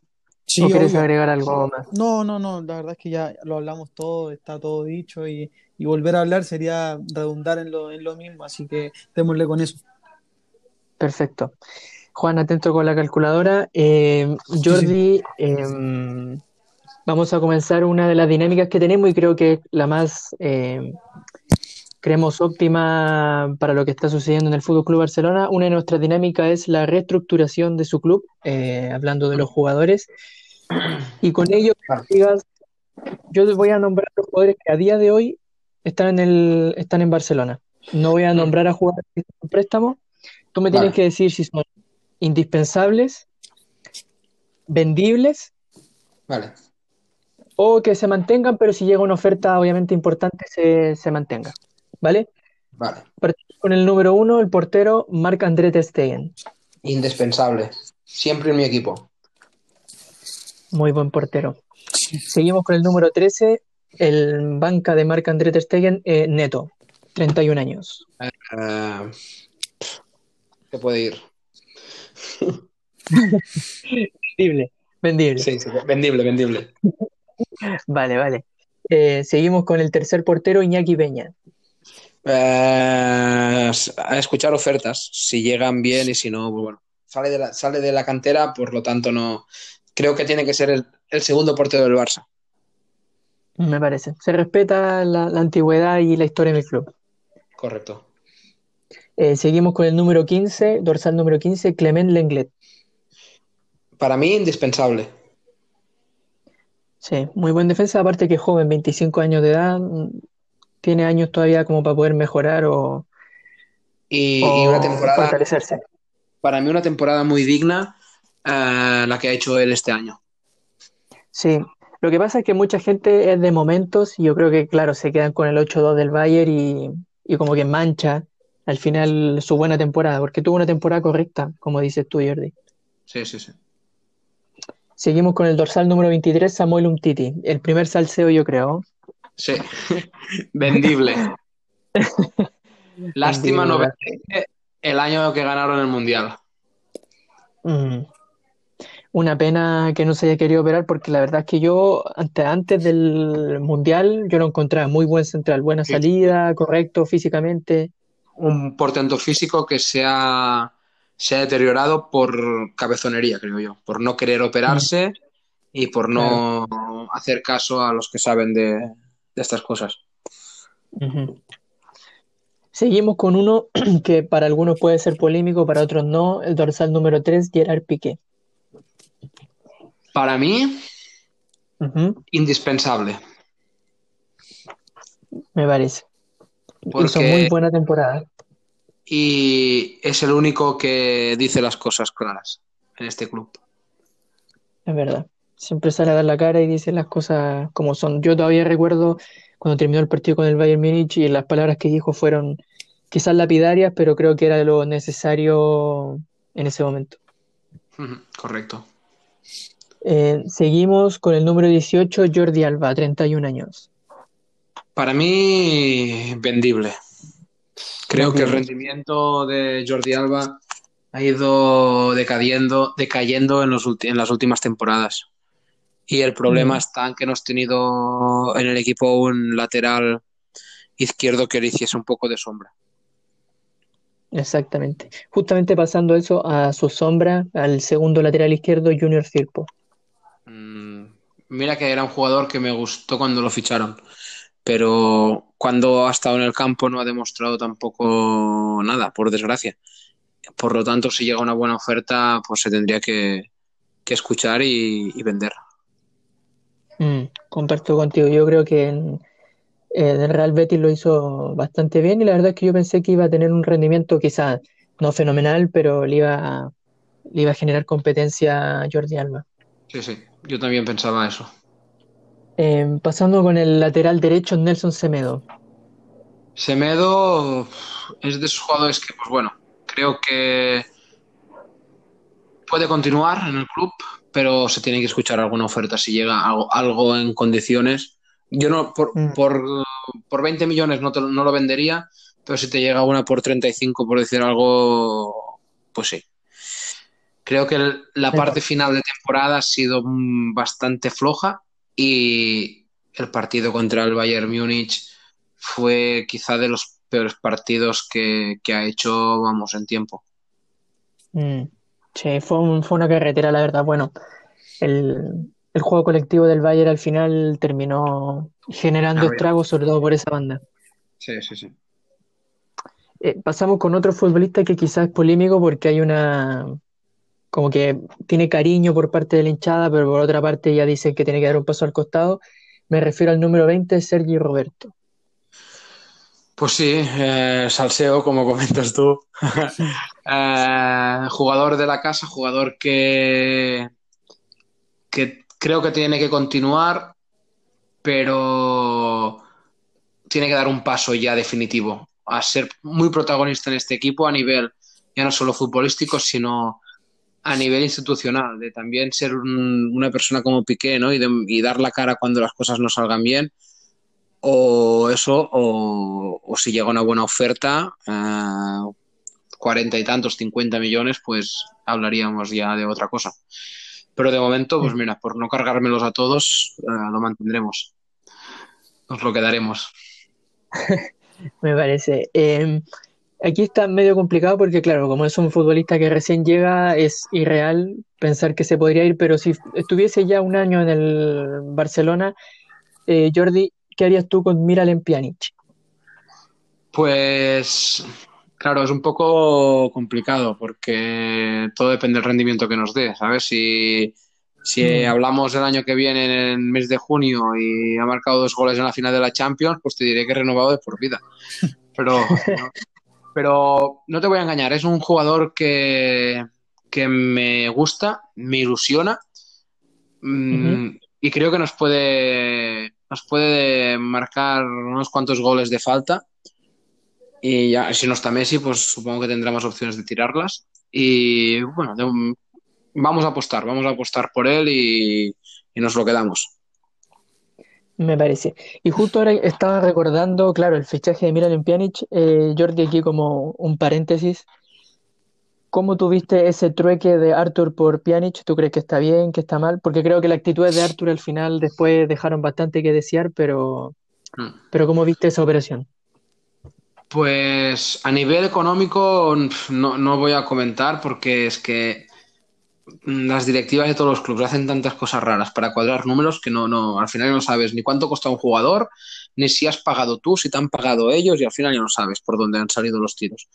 Sí, ¿O quieres agregar algo más? No, no, no, la verdad es que ya lo hablamos todo, está todo dicho y, y volver a hablar sería redundar en lo, en lo mismo, así que démosle con eso. Perfecto. Juan, atento con la calculadora. Eh, Jordi, eh, vamos a comenzar una de las dinámicas que tenemos y creo que es la más, eh, creemos, óptima para lo que está sucediendo en el Fútbol Club Barcelona. Una de nuestras dinámicas es la reestructuración de su club, eh, hablando de los jugadores. Y con ello, digas, yo les voy a nombrar los jugadores que a día de hoy están en, el, están en Barcelona. No voy a nombrar a jugadores que están en préstamo. Tú me tienes vale. que decir si son indispensables, vendibles, vale. o que se mantengan, pero si llega una oferta obviamente importante, se, se mantenga. ¿Vale? Vale. Partimos con el número uno, el portero Marc-André Ter Stegen. Indispensable. Siempre en mi equipo. Muy buen portero. Seguimos con el número 13, el banca de Marc-André Ter Stegen, eh, Neto, 31 años. Uh, ¿Qué puede ir? vendible, vendible. Sí, sí, vendible, vendible. Vale, vale. Eh, seguimos con el tercer portero, Iñaki Peña. Eh, a escuchar ofertas, si llegan bien y si no, pues bueno. Sale de, la, sale de la cantera, por lo tanto no. Creo que tiene que ser el, el segundo portero del Barça. Me parece. Se respeta la, la, antigüedad y la historia del club. Correcto. Eh, seguimos con el número 15, dorsal número 15, Clement Lenglet. Para mí, indispensable. Sí, muy buen defensa, aparte que es joven, 25 años de edad, tiene años todavía como para poder mejorar o, Y, o y una temporada, fortalecerse. para mí, una temporada muy digna eh, la que ha hecho él este año. Sí, lo que pasa es que mucha gente es de momentos y yo creo que, claro, se quedan con el 8-2 del Bayern y, y como que mancha al final su buena temporada, porque tuvo una temporada correcta, como dices tú, Jordi. Sí, sí, sí. Seguimos con el dorsal número 23, Samuel Umtiti, el primer salseo yo creo. Sí. Vendible. Lástima no ¿verdad? ver el año que ganaron el Mundial. Mm. Una pena que no se haya querido operar porque la verdad es que yo antes, antes del Mundial yo lo encontraba muy buen central, buena Sí. salida, correcto físicamente. Un portento físico que se ha, se ha deteriorado por cabezonería, creo yo. Por no querer operarse y por no hacer caso a los que saben de, de estas cosas. Seguimos con uno que para algunos puede ser polémico, para otros no, el dorsal número 3, Gerard Piqué. Para mí, indispensable. me parece. Hizo Porque- muy buena temporada. Y es el único que dice las cosas claras en este club. Es verdad. Siempre sale a dar la cara y dice las cosas como son. Yo todavía recuerdo cuando terminó el partido con el Bayern Múnich y las palabras que dijo fueron quizás lapidarias, pero creo que era lo necesario en ese momento. Correcto. Eh, seguimos con el número 18, Jordi Alba, 31 años. Para mí, vendible. Creo que el rendimiento de Jordi Alba ha ido decayendo, decayendo en, los ulti- en las últimas temporadas. Y el problema Mm. está en que no has tenido en el equipo un lateral izquierdo que le hiciese un poco de sombra. Exactamente. Justamente pasando eso a su sombra, al segundo lateral izquierdo, Junior Firpo. Mira que era un jugador que me gustó cuando lo ficharon, pero cuando ha estado en el campo no ha demostrado tampoco nada, por desgracia. Por lo tanto, si llega una buena oferta, pues se tendría que, que escuchar y, y vender. Mm, comparto contigo. Yo creo que en, en el Real Betis lo hizo bastante bien y la verdad es que yo pensé que iba a tener un rendimiento quizás no fenomenal, pero le iba a, le iba a generar competencia a Jordi Alba. Sí, sí, yo también pensaba eso. Eh, pasando con el lateral derecho, Nelson Semedo. Semedo es de esos jugadores que, pues bueno, creo que puede continuar en el club, pero se tiene que escuchar alguna oferta si llega algo, algo en condiciones. Yo no, por, Mm. por, por 20 millones no, te- no lo vendería, pero si te llega una por 35, por decir algo, pues sí. Creo que el- la parte final de temporada ha sido mm, bastante floja y el partido contra el Bayern Múnich fue quizá de los peores partidos que, que ha hecho, vamos, en tiempo. Mm, sí, fue, un- fue una carretera, la verdad. Bueno, el, el juego colectivo del Bayern al final terminó generando estragos, sobre todo por esa banda. Sí, sí, sí. Eh, pasamos con otro futbolista que quizás es polémico porque hay una, como que tiene cariño por parte de la hinchada, pero por otra parte ya dicen que tiene que dar un paso al costado. Me refiero al número 20, Sergi Roberto. Pues sí, eh, salseo, como comentas tú. Eh, jugador de la casa, jugador que, que creo que tiene que continuar, pero tiene que dar un paso ya definitivo a ser muy protagonista en este equipo a nivel ya no solo futbolístico, sino a nivel institucional, de también ser un- una persona como Piqué, ¿no? Y, dar la cara cuando las cosas no salgan bien o eso, o, si llega una buena oferta, eh, cuarenta y tantos, 50 millones, pues hablaríamos ya de otra cosa. Pero de momento, pues mira, por no cargármelos a todos, eh, lo mantendremos. Nos lo quedaremos. Me parece. Eh, aquí está medio complicado porque, claro, como es un futbolista que recién llega, es irreal pensar que se podría ir, pero si estuviese ya un año en el Barcelona, eh, Jordi, ¿qué harías tú con Miralem Pjanic? Pues Claro, es un poco complicado porque todo depende del rendimiento que nos dé, ¿sabes? Si, si Mm. hablamos del año que viene en el mes de junio y ha marcado dos goles en la final de la Champions, pues te diré que renovado de por vida. Pero, pero no te voy a engañar, es un jugador que, que me gusta, me ilusiona mm, y creo que nos puede, nos puede marcar unos cuantos goles de falta. Y ya, si no está Messi, pues supongo que tendrá más opciones de tirarlas. Y bueno, de- vamos a apostar, vamos a apostar por él y, y nos lo quedamos. Me parece. Y justo ahora estaba recordando, claro, el fichaje de Miralem Pjanic. Eh, Jordi, aquí como un paréntesis. ¿Cómo tuviste ese trueque de Arthur por Pjanic? ¿Tú crees que está bien, que está mal? Porque creo que las actitudes de Arthur al final después dejaron bastante que desear, pero, Mm. pero ¿cómo viste esa operación? Pues a nivel económico no, no voy a comentar porque es que las directivas de todos los clubes hacen tantas cosas raras para cuadrar números que no, no, al final no sabes ni cuánto cuesta un jugador, ni si has pagado tú, si te han pagado ellos, y al final ya no sabes por dónde han salido los tiros.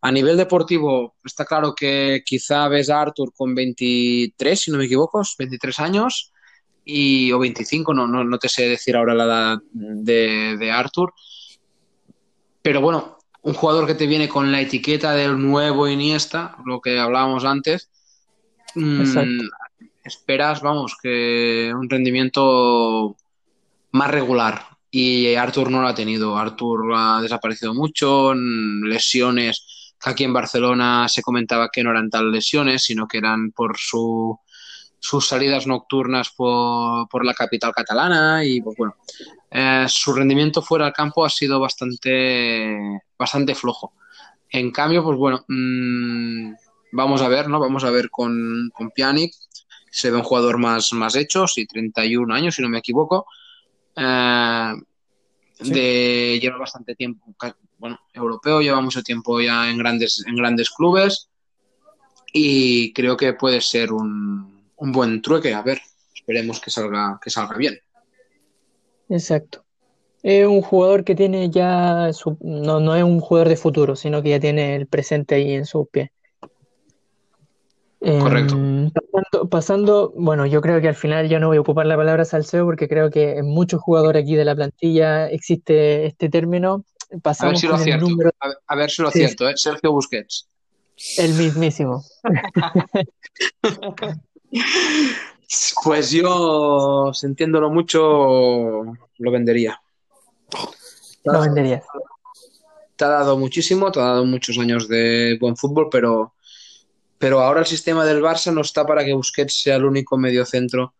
A nivel deportivo, está claro que quizá ves a Arthur con 23, si no me equivoco, 23 años, y, o 25, no, no, no te sé decir ahora la edad de, de Arthur. Pero bueno, un jugador que te viene con la etiqueta del nuevo Iniesta, lo que hablábamos antes, mm, esperas, vamos, que un rendimiento más regular. Y Artur no lo ha tenido. Artur ha desaparecido mucho, mm, lesiones, aquí en Barcelona se comentaba que no eran tal lesiones, sino que eran por su, sus salidas nocturnas por, por la capital catalana y pues bueno, eh, su rendimiento fuera del campo ha sido bastante, bastante flojo. En cambio, pues bueno, mmm, vamos a ver, ¿no? Vamos a ver con, con Pjanic, se ve un jugador más, más hecho, sí, 31 años, si no me equivoco. Eh, Sí. de lleva bastante tiempo, bueno, europeo, lleva mucho tiempo ya en grandes, en grandes clubes y creo que puede ser un, un buen trueque. A ver, esperemos que salga, que salga bien. Exacto. Es un jugador que tiene ya su, no, no es un jugador de futuro, sino que ya tiene el presente ahí en sus pies. Correcto. Em, pasando, pasando, bueno, yo creo que al final yo no voy a ocupar la palabra salseo porque creo que en muchos jugadores aquí de la plantilla existe este término. A ver Pasamos si lo acierto. número, A ver, a ver si lo Sí. acierto, ¿eh? Sergio Busquets. el mismísimo. Pues yo, sintiéndolo mucho, lo vendería. Lo venderías. Te ha dado muchísimo, te ha dado muchos años de buen fútbol, pero, pero ahora el sistema del Barça no está para que Busquets sea el único mediocentro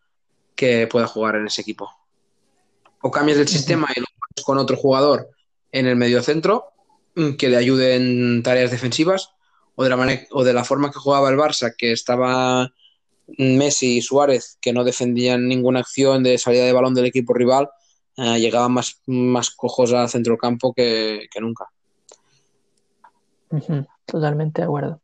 que pueda jugar en ese equipo. O cambias el sistema y lo pones con otro jugador en el mediocentro mm, que le ayude en tareas defensivas, o de la manera, o de la forma que jugaba el Barça, que estaba Messi y Suárez, que no defendían ninguna acción de salida de balón del equipo rival, eh, llegaban más, más cojos al centrocampo que, que nunca. Totalmente de acuerdo.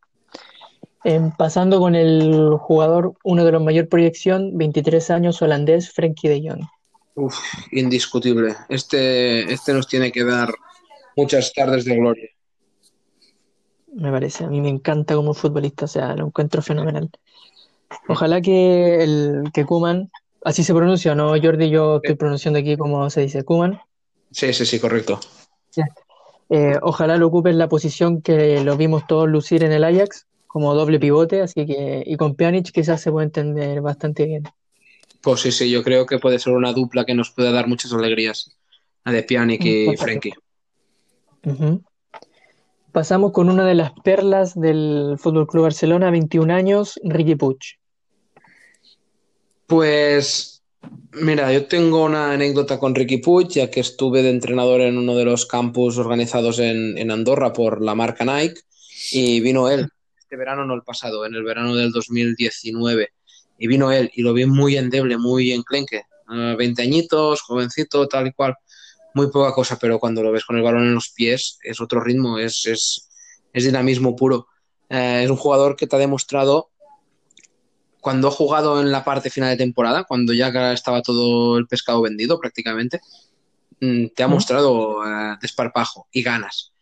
Em, pasando con el jugador, uno de los mayor proyección, 23 años, holandés, Frenkie de Jong. Uf, indiscutible. Este, este nos tiene que dar muchas tardes de gloria. Me parece, a mí me encanta como futbolista, o sea, lo encuentro fenomenal. Ojalá que el que Koeman, así se pronuncia, ¿no, Jordi? Yo estoy pronunciando aquí como se dice, Koeman. Sí, sí, sí, correcto. Eh, ojalá lo ocupe en la posición que lo vimos todos lucir en el Ajax, como doble pivote, así que, y con Pjanic quizás se puede entender bastante bien. Pues sí, sí, yo creo que puede ser una dupla que nos puede dar muchas alegrías. La de Pjanic y Correcto. Frenkie. Pasamos con una de las perlas del Fútbol Club Barcelona, 21 años, Riqui Puig. Pues mira, yo tengo una anécdota con Ricky Puig, ya que estuve de entrenador en uno de los campus organizados en, en Andorra por la marca Nike y vino él, este verano no el pasado, en el verano del 2019, y vino él y lo vi muy endeble, muy enclenque, uh, 20 añitos, jovencito, tal y cual, muy poca cosa, pero cuando lo ves con el balón en los pies es otro ritmo, es, es, es dinamismo puro. Eh, es un jugador que te ha demostrado cuando ha jugado en la parte final de temporada, cuando ya estaba todo el pescado vendido prácticamente, te ha mostrado uh, desparpajo y ganas.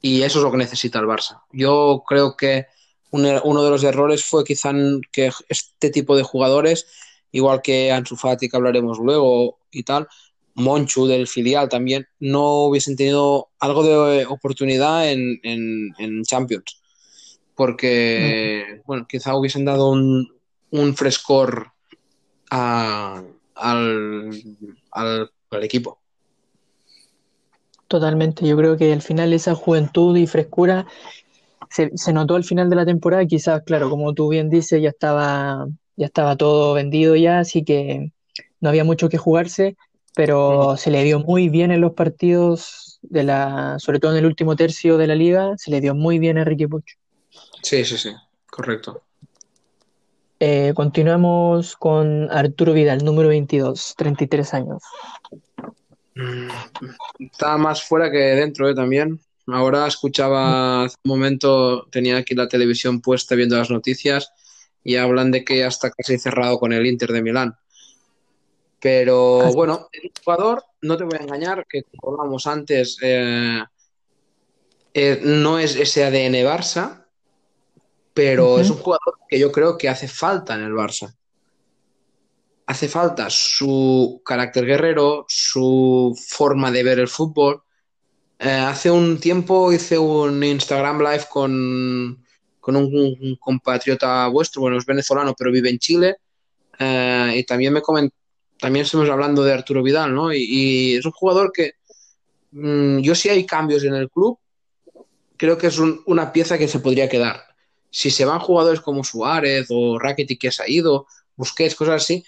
Y eso es lo que necesita el Barça. Yo creo que uno de los errores fue quizá que este tipo de jugadores, igual que Ansu Fati, que hablaremos luego y tal, Monchu del filial también, no hubiesen tenido algo de oportunidad en, Champions. Porque, bueno, quizá hubiesen dado un, frescor al, al, equipo. Totalmente, yo creo que al final esa juventud y frescura se, notó al final de la temporada, quizás, claro, como tú bien dices, ya estaba, ya estaba todo vendido ya, así que no había mucho que jugarse, pero se le dio muy bien en los partidos de la, sobre todo en el último tercio de la liga, se le dio muy bien a Enrique Pucho. Sí, sí, sí, correcto. Eh, continuamos con Arturo Vidal, número 22, 33 años. Mm, está más fuera que dentro, ¿eh? También. Ahora escuchaba hace un momento, tenía aquí la televisión puesta viendo las noticias y hablan de que ya está casi cerrado con el Inter de Milán. Pero bueno, el jugador, no te voy a engañar, que como hablábamos antes, eh, eh, no es ese ADN Barça, pero es un jugador que yo creo que hace falta en el Barça. Hace falta su carácter guerrero, su forma de ver el fútbol. Eh, hace un tiempo hice un Instagram Live con, un, compatriota vuestro, bueno, es venezolano, pero vive en Chile. Eh, y también me también estamos hablando de Arturo Vidal, ¿no? Y, es un jugador que mm, yo si hay cambios en el club, creo que es una pieza que se podría quedar si se van jugadores como Suárez o Rakitic que se ha ido, Busquets, cosas así,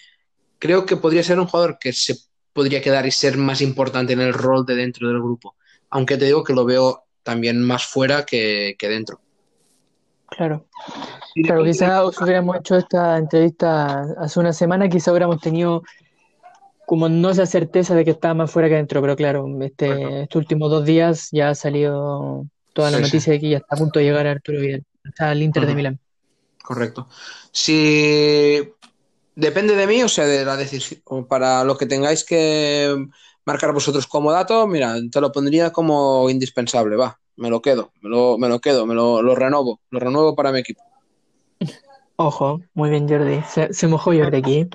creo que podría ser un jugador que se podría quedar y ser más importante en el rol de dentro del grupo. Aunque te digo que lo veo también más fuera que, dentro. Claro. Claro, quizá hubiéramos hecho esta entrevista hace una semana, quizá hubiéramos tenido como no esa certeza de que estaba más fuera que dentro, pero claro, este, estos últimos dos días ya ha salido toda la noticia de que ya está a punto de llegar a Arturo Vidal al Inter de Milán. Correcto. Si depende de mí, o sea, de la decisión, para lo que tengáis que marcar vosotros como dato, mira, te lo pondría como indispensable, va, me lo quedo, me lo, me lo quedo, me lo, lo, renovo, lo renovo para mi equipo. Ojo, muy bien Jordi, se, mojó Jordi aquí.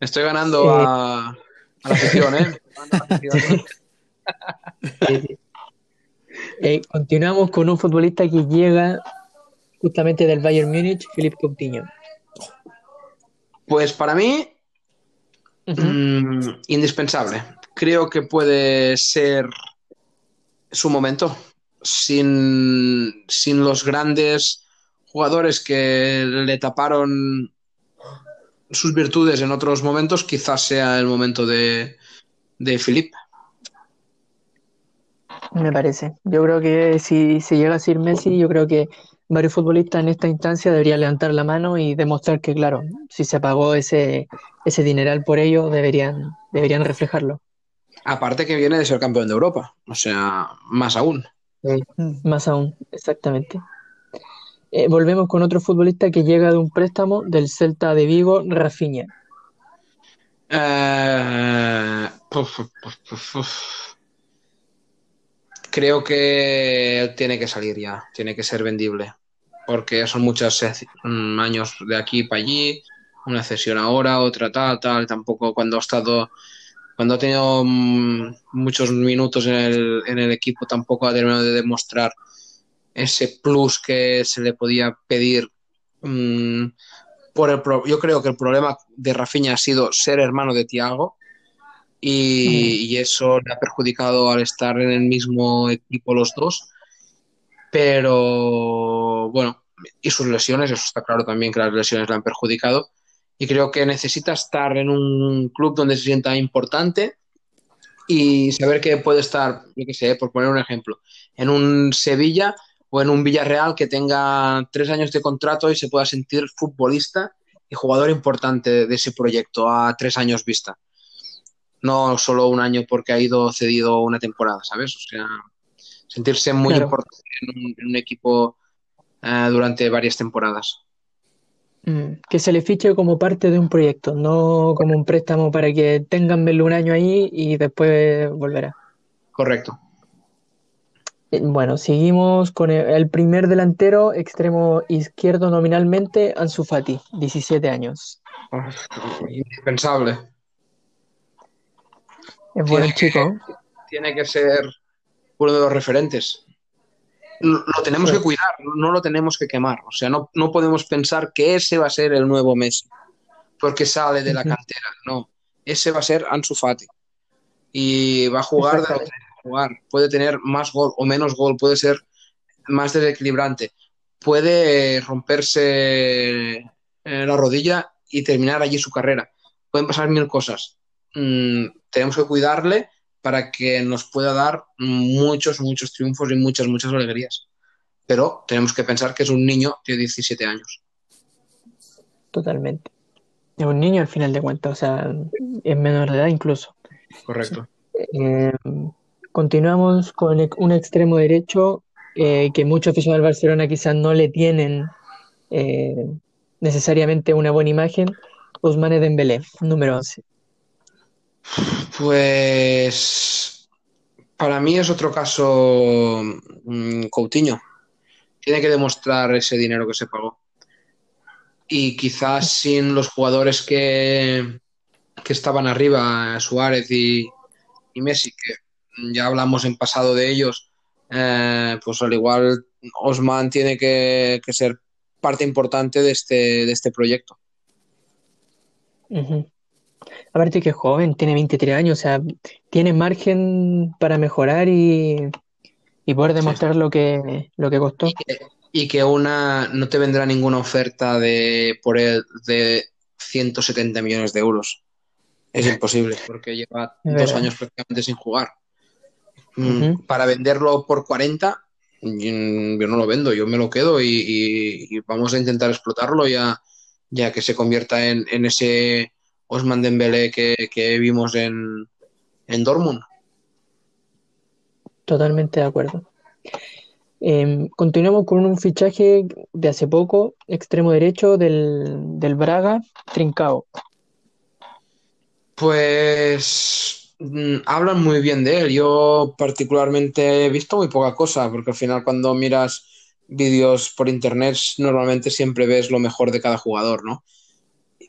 Estoy ganando a, a, la afición, ¿eh? Eh, continuamos con un futbolista que llega justamente del Bayern Múnich, Felipe Coutinho. Pues para mí, mm, indispensable. Creo que puede ser su momento. Sin, sin los grandes jugadores que le taparon sus virtudes en otros momentos, quizás sea el momento de, de Felipe. Me parece. Yo creo que si se llega a ser Messi, yo creo que varios futbolistas en esta instancia deberían levantar la mano y demostrar que, claro, si se pagó ese, ese dineral por ello, deberían, deberían reflejarlo. Aparte que viene de ser campeón de Europa, o sea, más aún. Más aún, exactamente. Eh, volvemos con otro futbolista que llega de un préstamo del Celta de Vigo, Rafinha. Eh, creo que tiene que salir ya, tiene que ser vendible, porque son muchos mm, años de aquí para allí, una cesión ahora, otra tal, tal, tampoco cuando ha estado, cuando ha tenido mm, muchos minutos en el, en el equipo, tampoco ha terminado de demostrar ese plus que se le podía pedir. Mm, por el yo creo que el problema de Rafinha ha sido ser hermano de Tiago y, eso le ha perjudicado al estar en el mismo equipo los dos. Pero bueno, y sus lesiones, eso está claro también que las lesiones le han perjudicado. Y creo que necesita estar en un club donde se sienta importante y saber que puede estar, yo qué sé, por poner un ejemplo, en un Sevilla o en un Villarreal que tenga tres años de contrato y se pueda sentir futbolista y jugador importante de ese proyecto a tres años vista no solo un año porque ha ido cedido una temporada, ¿sabes? O sea, sentirse muy importante en un, equipo eh, durante varias temporadas. Mm, que se le fiche como parte de un proyecto, no como un préstamo para que tengan un año ahí y después volverá. Correcto. Eh, Bueno, seguimos con el, el primer delantero, extremo izquierdo nominalmente, Ansu Fati, 17 años. Indispensable. Es que- chico. Tiene que ser uno de los referentes. Lo, lo tenemos Sí. que cuidar, no lo tenemos que quemar. O sea, no, no podemos pensar que ese va a ser el nuevo Messi, porque sale de la cantera. No, ese va a ser Ansu Fati. Y va a jugar de lo que Exactamente. tiene que jugar. Puede tener más gol o menos gol, puede ser más desequilibrante. Puede romperse eh, la rodilla y terminar allí su carrera. Pueden pasar mil cosas. Mm, tenemos que cuidarle para que nos pueda dar muchos, muchos triunfos y muchas, muchas alegrías. Pero tenemos que pensar que es un niño de 17 años. Totalmente. Es un niño al final de cuentas, o sea, es menor de edad incluso. Correcto. Eh, continuamos con un extremo derecho eh, que muchos aficionados del Barcelona quizás no le tienen eh, necesariamente una buena imagen. Ousmane Dembélé, número 11. Pues para mí es otro caso mm, Coutinho. Tiene que demostrar ese dinero que se pagó. Y quizás sin los jugadores que, que estaban arriba, Suárez y, Messi, que ya hablamos en pasado de ellos, eh, pues al igual Osman tiene que, ser parte importante de este, de este proyecto. Ujú. Aparte que es joven, tiene 23 años, o sea, tiene margen para mejorar y, y poder demostrar lo que, lo que costó. Y que, y que una no te vendrá ninguna oferta de por él de 170 millones de euros. Es imposible, porque lleva dos años prácticamente sin jugar. Mm. Para venderlo por 40, mm, yo no lo vendo, yo me lo quedo y, y- y vamos a intentar explotarlo ya, ya que se convierta en, en ese Osman Dembélé que, que vimos en, en Dortmund. Totalmente de acuerdo. Em, continuamos con un fichaje de hace poco, extremo derecho del, del Braga, Trincao. Pues mm, hablan muy bien de él. Yo particularmente he visto muy poca cosa, porque al final cuando miras vídeos por internet normalmente siempre ves lo mejor de cada jugador, ¿no?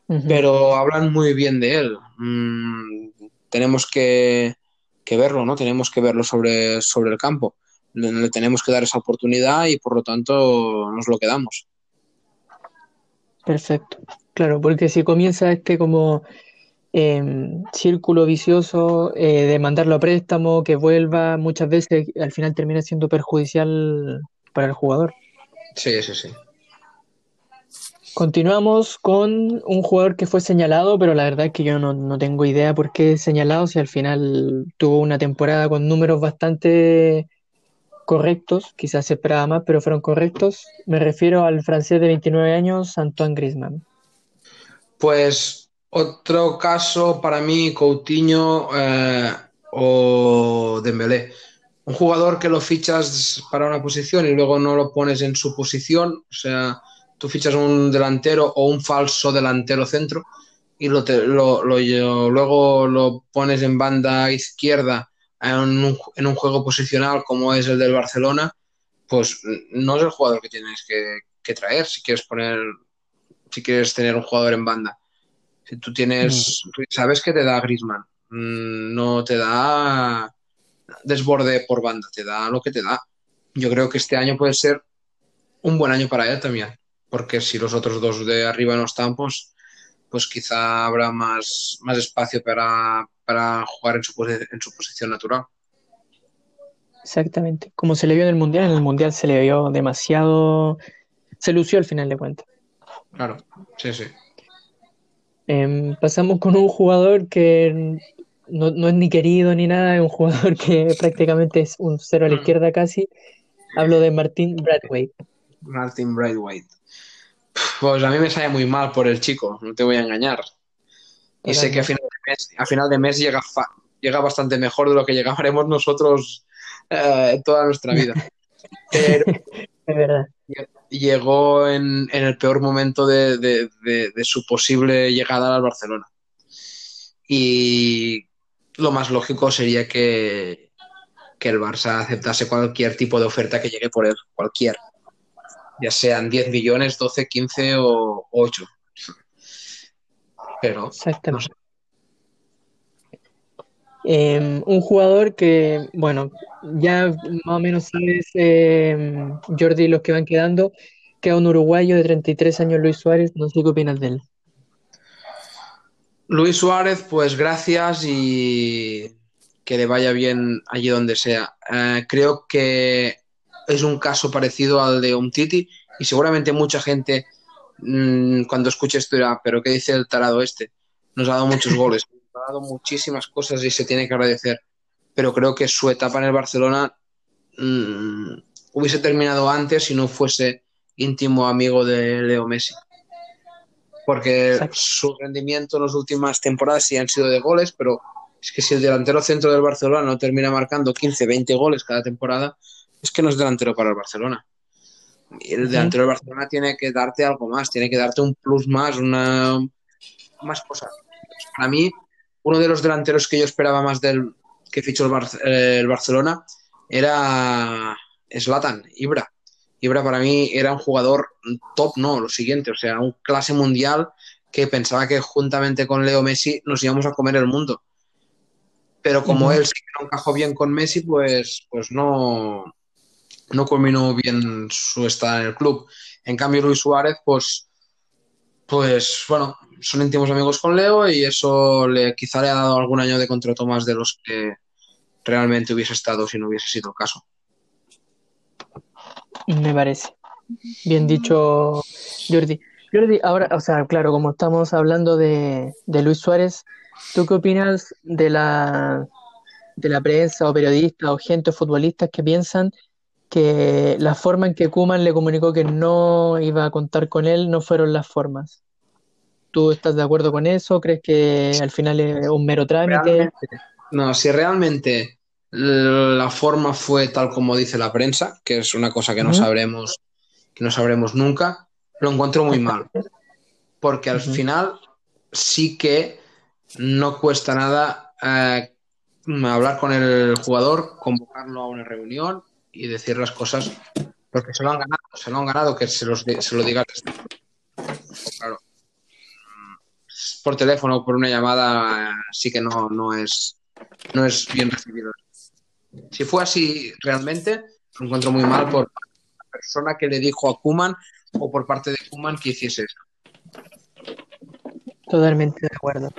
Pero hablan muy bien de él. Mm, tenemos que, que verlo, ¿no? Tenemos que verlo sobre, sobre el campo. Le, le tenemos que dar esa oportunidad y por lo tanto nos lo quedamos. Perfecto. Claro, porque si comienza este como em, círculo vicioso eh, de mandarlo a préstamo, que vuelva, muchas veces al final termina siendo perjudicial para el jugador. Sí, sí, sí. Continuamos con un jugador que fue señalado, pero la verdad es que yo no, no tengo idea por qué señalado, si al final tuvo una temporada con números bastante correctos, quizás se esperaba más, pero fueron correctos. Me refiero al francés de 29 años, Antoine Griezmann. Pues otro caso para mí, Coutinho eh, o Dembélé. Un jugador que lo fichas para una posición y luego no lo pones en su posición, o sea, tú fichas un delantero o un falso delantero centro y lo te- lo- luego lo pones en banda izquierda en un, en un juego posicional como es el del Barcelona, pues no es el jugador que tienes que, que traer si quieres poner, si quieres tener un jugador en banda. Si tú tienes, tú sabes que te da Griezmann, mm, no te da desborde por banda, te da lo que te da. Yo creo que este año puede ser un buen año para él también, porque si los otros dos de arriba no están, pues, pues quizá habrá más, más espacio para, para jugar en su, en su posición natural. Exactamente. Como se le vio en el Mundial, en el Mundial se le vio demasiado, se lució al final de cuentas. Claro, sí, sí. Em, pasamos con un jugador que no, no es ni querido ni nada, es un jugador que prácticamente es un cero a la Mm. izquierda casi. Hablo de Martín Bradway. Martin Braithwaite. Pues a mí me sale muy mal por el chico, no te voy a engañar. Y sé que a final de mes, a final de mes llega, fa- llega bastante mejor de lo que llegaremos nosotros eh, toda nuestra vida. Pero Es verdad. llegó en, en el peor momento de, de- de- de su posible llegada al Barcelona. Y lo más lógico sería que, que el Barça aceptase cualquier tipo de oferta que llegue por él, cualquier. Ya sean 10 millones, 12, 15 o 8. Pero, no sé. Eh, un jugador que, bueno, ya más o menos sabes, eh, Jordi, los que van quedando, queda un uruguayo de 33 años, Luis Suárez, no sé qué opinas de él. Luis Suárez, pues gracias y que le vaya bien allí donde sea. Eh, creo que es un caso parecido al de Umtiti y seguramente mucha gente mmm, cuando escuche esto dirá, pero ¿qué dice el tarado este? Nos ha dado muchos goles ha dado muchísimas cosas y se tiene que agradecer. Pero creo que su etapa en el Barcelona mmm, hubiese terminado antes si no fuese íntimo amigo de Leo Messi. Porque Exacto. su rendimiento en las últimas temporadas sí han sido de goles, pero es que si el delantero centro del Barcelona no termina marcando 15, 20 goles cada temporada, es que no es delantero para el Barcelona. Y el delantero del Barcelona tiene que darte algo más, tiene que darte un plus más, una más cosas. Para mí, uno de los delanteros que yo esperaba más del que fichó el, Bar el Barcelona era Slatan, Ibra. Ibra para mí era un jugador top, no, lo siguiente, o sea, un clase mundial que pensaba que juntamente con Leo Messi nos íbamos a comer el mundo. Pero como uh -huh. él sí que no encajó bien con Messi, pues, pues no, no combinó bien su estada en el club. En cambio, Luis Suárez, pues, pues bueno, son íntimos amigos con Leo y eso le quizá le ha dado algún año de contrato más de los que realmente hubiese estado si no hubiese sido el caso. Me parece. Bien dicho, Jordi. Jordi, ahora, o sea, claro, como estamos hablando de, de Luis Suárez, ¿tú qué opinas de la, de la prensa o periodistas o gente o futbolistas que piensan que la forma en que Kuman le comunicó que no iba a contar con él no fueron las formas? ¿Tú estás de acuerdo con eso? ¿Crees que al final es un mero trámite? Realmente, no, si realmente la forma fue tal como dice la prensa, que es una cosa que no sabremos, que no sabremos nunca, lo encuentro muy mal. Porque al uh -huh. final sí que no cuesta nada eh, hablar con el jugador, convocarlo a una reunión y decir las cosas porque se lo han ganado, se lo han ganado que se, los, se lo diga claro por teléfono o por una llamada sí que no, no es no es bien recibido si fue así realmente, lo encuentro muy mal por la persona que le dijo a Kuman o por parte de Kuman que hiciese eso. Totalmente de acuerdo.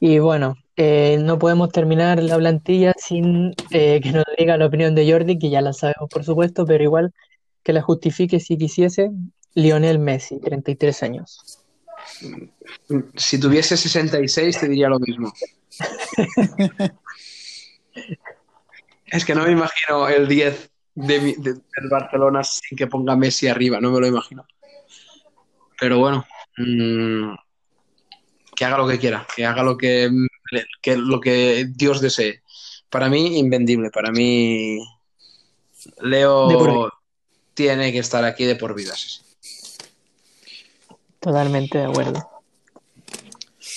Y bueno, eh, no podemos terminar la plantilla sin eh, que nos diga la opinión de Jordi, que ya la sabemos por supuesto, pero igual que la justifique si quisiese. Lionel Messi, 33 años. Si tuviese 66 te diría lo mismo. Es que no me imagino el 10 de, de, del Barcelona sin que ponga Messi arriba, no me lo imagino. Pero bueno, mmm, que haga lo que quiera, que haga lo que, que, lo que Dios desee. Para mí, invendible. Para mí, Leo tiene que estar aquí de por vida. Sí. Totalmente de acuerdo.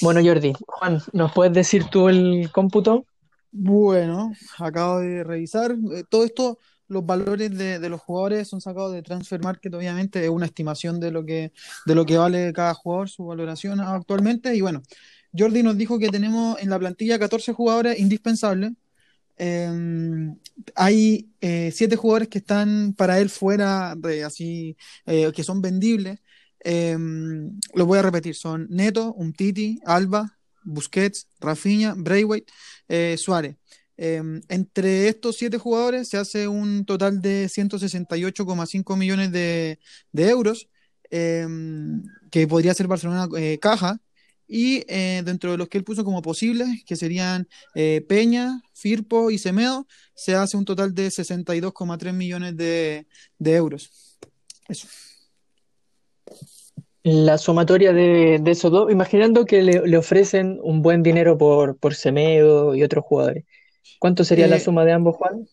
Bueno, Jordi, Juan, ¿nos puedes decir tú el cómputo? Bueno, acabo de revisar. Eh, todo esto, los valores de, de, los jugadores son sacados de Transfer Market, obviamente, es una estimación de lo que, de lo que vale cada jugador, su valoración actualmente. Y bueno, Jordi nos dijo que tenemos en la plantilla 14 jugadores indispensables. Eh, hay eh, 7 jugadores que están para él fuera, de, así, eh, que son vendibles. Eh, lo voy a repetir, son Neto, Umtiti, Alba, Busquets, Rafinha, Braithwaite, eh, Suárez. Eh, entre estos siete jugadores se hace un total de 168,5 millones de, euros, que podría ser Barcelona eh, caja, y eh, dentro de los que él puso como posibles, que serían eh, Peña, Firpo y Semedo, se hace un total de 62,3 millones de, de euros. Eso la sumatoria de, de, esos dos, imaginando que le, le, ofrecen un buen dinero por, por Semedo y otros jugadores. ¿Cuánto sería eh, la suma de ambos, Juan?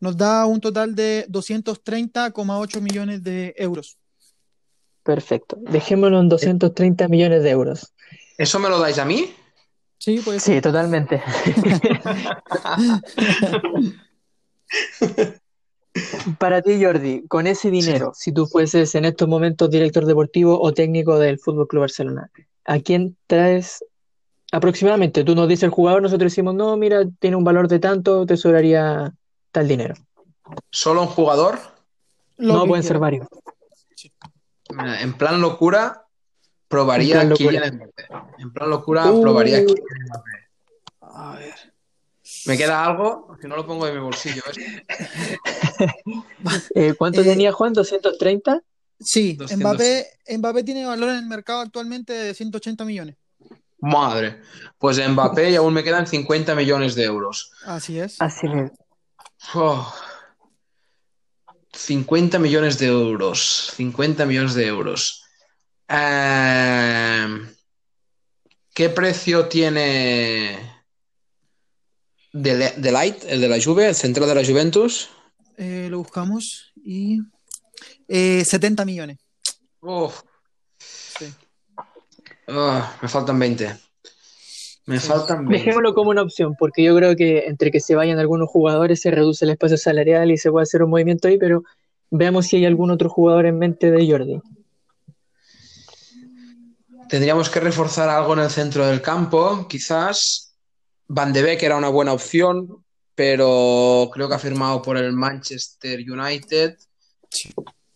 Nos da un total de 230,8 millones de euros. Perfecto. Dejémoslo en 230 millones de euros. ¿Eso me lo dais a mí? Sí, puede ser. Sí, totalmente. Para ti, Jordi, con ese dinero, si tú fueses en estos momentos director deportivo o técnico del Fútbol Club Barcelona, ¿a quién traes aproximadamente? Tú nos dices el jugador, nosotros decimos, no, mira, tiene un valor de tanto, te sobraría tal dinero. ¿Solo un jugador? Lo no, pueden ser varios. En plan locura, probaría En plan a Kylian locura. Mbappé. En plan locura, Uh. probaría a Kylian Mbappé. A ver. ¿Me queda algo? Si no lo pongo en mi bolsillo. Eh, ¿cuánto Eh, tenía Juan? ¿230? Sí, 200. Mbappé, Mbappé tiene valor en el mercado actualmente de 180 millones. Madre. Pues Mbappé y aún me quedan 50 millones de euros. Así es. Así es. Oh. 50 millones de euros. 50 millones de euros. Eh, ¿Qué precio tiene De, Light, el de la Juve, el central de la Juventus? Eh, lo buscamos y eh, 70 millones. Uf, Sí. ah, me faltan 20. Me Sí. faltan 20. Dejémoslo como una opción, porque yo creo que entre que se vayan algunos jugadores se reduce el espacio salarial y se puede hacer un movimiento ahí, pero veamos si hay algún otro jugador en mente de Jordi. Tendríamos que reforzar algo en el centro del campo, quizás. Van de Beek era una buena opción, pero creo que ha firmado por el Manchester United.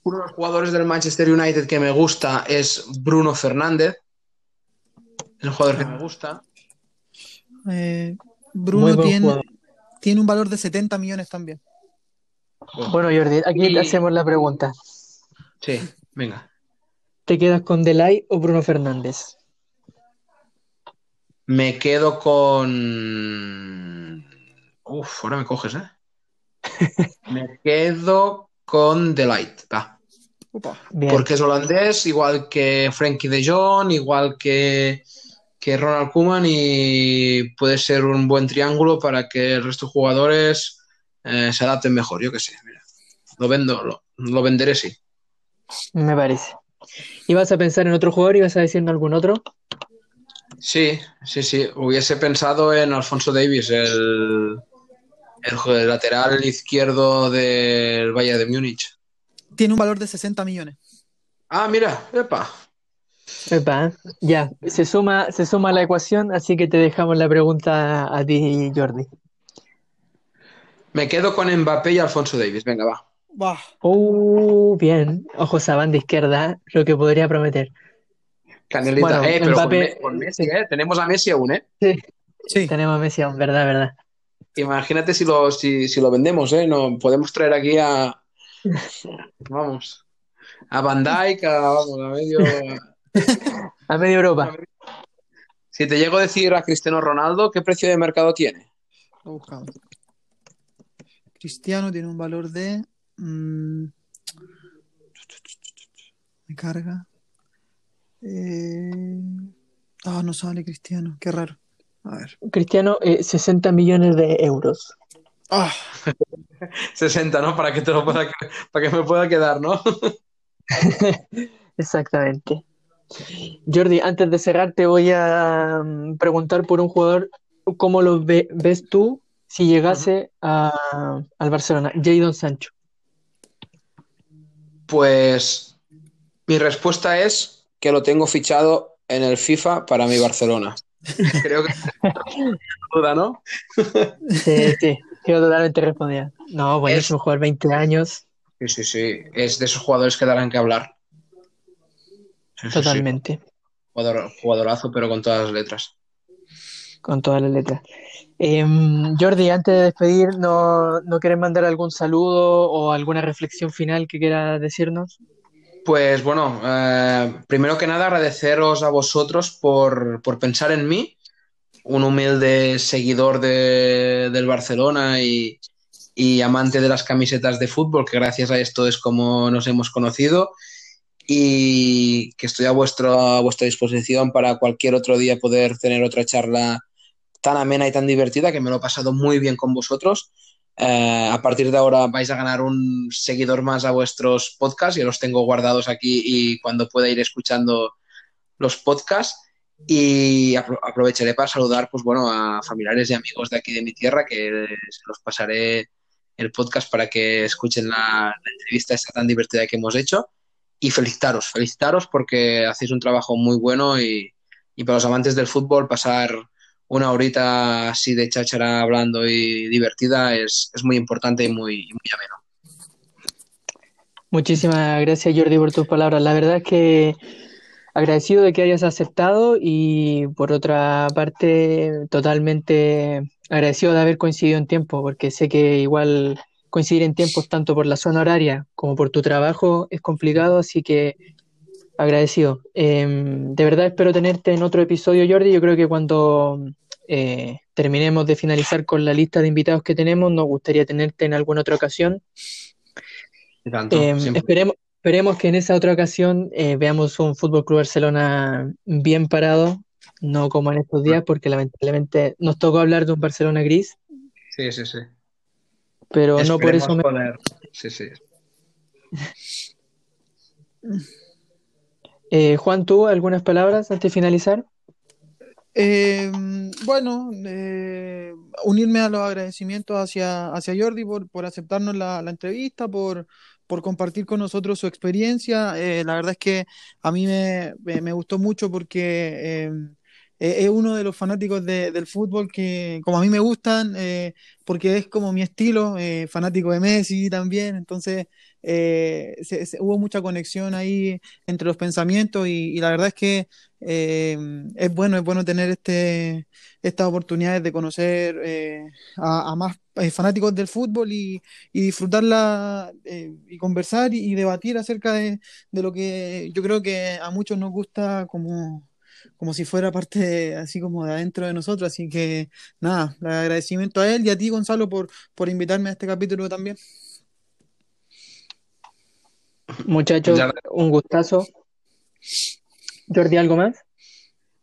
Uno de los jugadores del Manchester United que me gusta es Bruno Fernández. Un jugador que me gusta. Eh, Bruno tiene, tiene un valor de 70 millones también. Bueno, Jordi, aquí Y- hacemos la pregunta. Sí, venga. ¿Te quedas con Delay o Bruno Fernández? Me quedo con. Uf, ahora me coges, ¿eh? Me quedo con Delight, va. Bien, Porque es holandés, igual que Frankie de Jong, igual que, que Ronald Koeman, y puede ser un buen triángulo para que el resto de jugadores eh, se adapten mejor. Yo qué sé, mira. Lo vendo, lo, lo venderé sí. me parece. ¿Ibas a pensar en otro jugador? ¿Ibas a decirnos algún otro? Sí, sí, sí. Hubiese pensado en Alfonso Davis, el, el lateral izquierdo del Bayern de Múnich. Tiene un valor de 60 millones. Ah, mira, epa. Epa, ya, se suma, se suma la ecuación, así que te dejamos la pregunta a ti, Jordi. Me quedo con Mbappé y Alfonso Davis. Venga, va. Bah, Uh, bien, ojos a banda izquierda, lo que podría prometer. Canelita. Bueno, eh, pero con Mbappé- Me- con Messi, ¿eh? Tenemos a Messi aún, ¿eh? sí. Tenemos a Messi aún, verdad, verdad. Imagínate si lo, si, si lo vendemos, ¿eh? No, podemos traer aquí a. Vamos. A Van Dijk, a, vamos, a medio. A media Europa. Si te llego a decir a Cristiano Ronaldo, ¿qué precio de mercado tiene? Lo buscamos. Cristiano tiene un valor de. Mm, me carga. Eh, Ah, no sale Cristiano. Qué raro. A ver. Cristiano, eh, 60 millones de euros. Ah, 60, ¿no? Para que te lo pueda, para que me pueda quedar, ¿no? Exactamente. Jordi, antes de cerrar, te voy a mm, preguntar por un jugador, ¿cómo lo ve- ves tú si llegase a- al Barcelona? Jadon Sancho. Pues mi respuesta es que lo tengo fichado en el FIFA para mi Barcelona. Creo que duda, ¿no? Sí, sí, quedo totalmente respondida. No, buenísimo jugador, 20 años, Sí, sí, sí. Es de esos jugadores que darán que hablar. Sí, sí, sí. totalmente, Jugador- jugadorazo, pero con todas las letras. Con todas las letras. Em, Jordi, antes de despedir, ¿no, no quieres mandar algún saludo o alguna reflexión final que quieras decirnos? Pues bueno, eh, primero que nada agradeceros a vosotros por, por pensar en mí, un humilde seguidor de- del Barcelona y, y amante de las camisetas de fútbol, que gracias a esto es como nos hemos conocido y que estoy a, vuestro, a vuestra disposición para cualquier otro día poder tener otra charla tan amena y tan divertida, que me lo he pasado muy bien con vosotros. Eh, a partir de ahora vais a ganar un seguidor más a vuestros podcasts, ya los tengo guardados aquí y cuando pueda ir escuchando los podcasts. Y apro- aprovecharé para saludar, pues bueno, a familiares y amigos de aquí de mi tierra, que se los pasaré el podcast para que escuchen la, la entrevista esta tan divertida que hemos hecho. Y felicitaros, felicitaros porque hacéis un trabajo muy bueno y, y para los amantes del fútbol pasar una horita así de cháchara hablando y divertida es, es muy importante y muy, muy ameno. Muchísimas gracias, Jordi, por tus palabras. La verdad es que agradecido de que hayas aceptado y por otra parte, totalmente agradecido de haber coincidido en tiempo, porque sé que igual coincidir en tiempos tanto por la zona horaria como por tu trabajo es complicado, así que agradecido. Eh, de verdad espero tenerte en otro episodio, Jordi. Yo creo que cuando eh, terminemos de finalizar con la lista de invitados que tenemos, nos gustaría tenerte en alguna otra ocasión. Tanto, Eh, siempre. esperemos, esperemos que en esa otra ocasión eh, veamos un Fútbol Club Barcelona bien parado, no como en estos días, porque lamentablemente nos tocó hablar de un Barcelona gris, Sí, sí, sí. pero no por eso me-. Sí, sí. Eh, Juan, ¿tú algunas palabras antes de finalizar? Eh, bueno, eh, unirme a los agradecimientos hacia, hacia Jordi por, por aceptarnos la, la entrevista, por, por compartir con nosotros su experiencia. Eh, la verdad es que a mí me, me, gustó mucho porque eh, es uno de los fanáticos de- del fútbol que, como a mí me gustan, eh, porque es como mi estilo, eh, fanático de Messi también. Entonces, eh, se- hubo mucha conexión ahí entre los pensamientos y, y la verdad es que eh, es bueno, es bueno tener este, estas oportunidades de conocer eh, a, más eh, fanáticos del fútbol y, y disfrutarla eh, y conversar y, y debatir acerca de, de lo que yo creo que a muchos nos gusta como, como si fuera parte de- así como de adentro de nosotros. Así que nada, agradecimiento a él y a ti, Gonzalo, por, por invitarme a este capítulo también. Muchachos, un gustazo. Jordi, ¿algo más?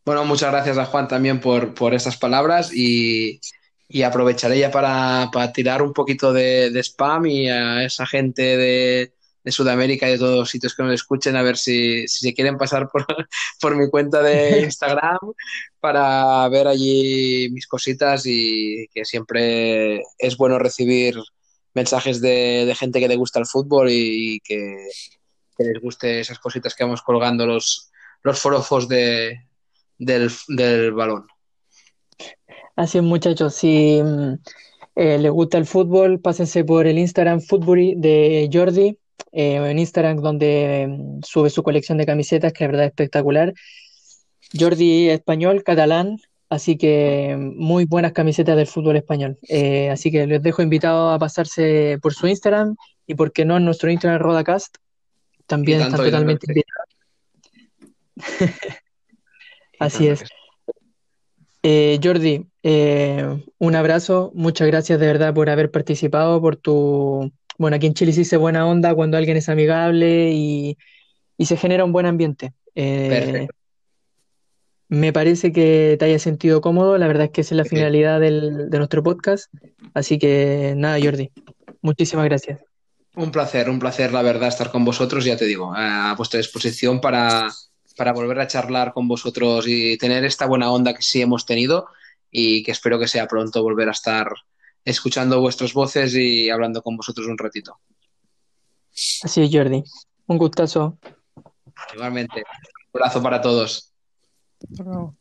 Bueno, muchas gracias a Juan también por, por estas palabras y, y aprovecharé ya para, para tirar un poquito de, de spam y a esa gente de, de Sudamérica y de todos los sitios que nos escuchen a ver si, si se quieren pasar por, por mi cuenta de Instagram para ver allí mis cositas y que siempre es bueno recibir mensajes de, de gente que le gusta el fútbol y, que, que les guste esas cositas que vamos colgando los, los forofos de, del, del balón. Así es, muchachos. Si mm, eh, les gusta el fútbol, pásense por el Instagram Footbury de Jordi, eh, en Instagram donde mm, sube su colección de camisetas, que la verdad es espectacular. Jordi español, catalán, así que mm, muy buenas camisetas del fútbol español. Eh, así que les dejo invitados a pasarse por su Instagram y, por qué no, en nuestro Instagram Rodacast. También están totalmente invitados. Así es. Eh, Jordi, eh, un abrazo, muchas gracias de verdad por haber participado, por tu... Bueno, aquí en Chile se dice buena onda cuando alguien es amigable y, y se genera un buen ambiente. Eh, Perfecto. me parece que te hayas sentido cómodo, la verdad es que esa es la finalidad del- de nuestro podcast, así que nada, Jordi, muchísimas gracias. Un placer, un placer, la verdad, estar con vosotros, ya te digo, a vuestra disposición para, para volver a charlar con vosotros y tener esta buena onda que sí hemos tenido y que espero que sea pronto volver a estar escuchando vuestras voces y hablando con vosotros un ratito. Así es, Jordi, un gustazo. Igualmente, un abrazo para todos. Hasta luego.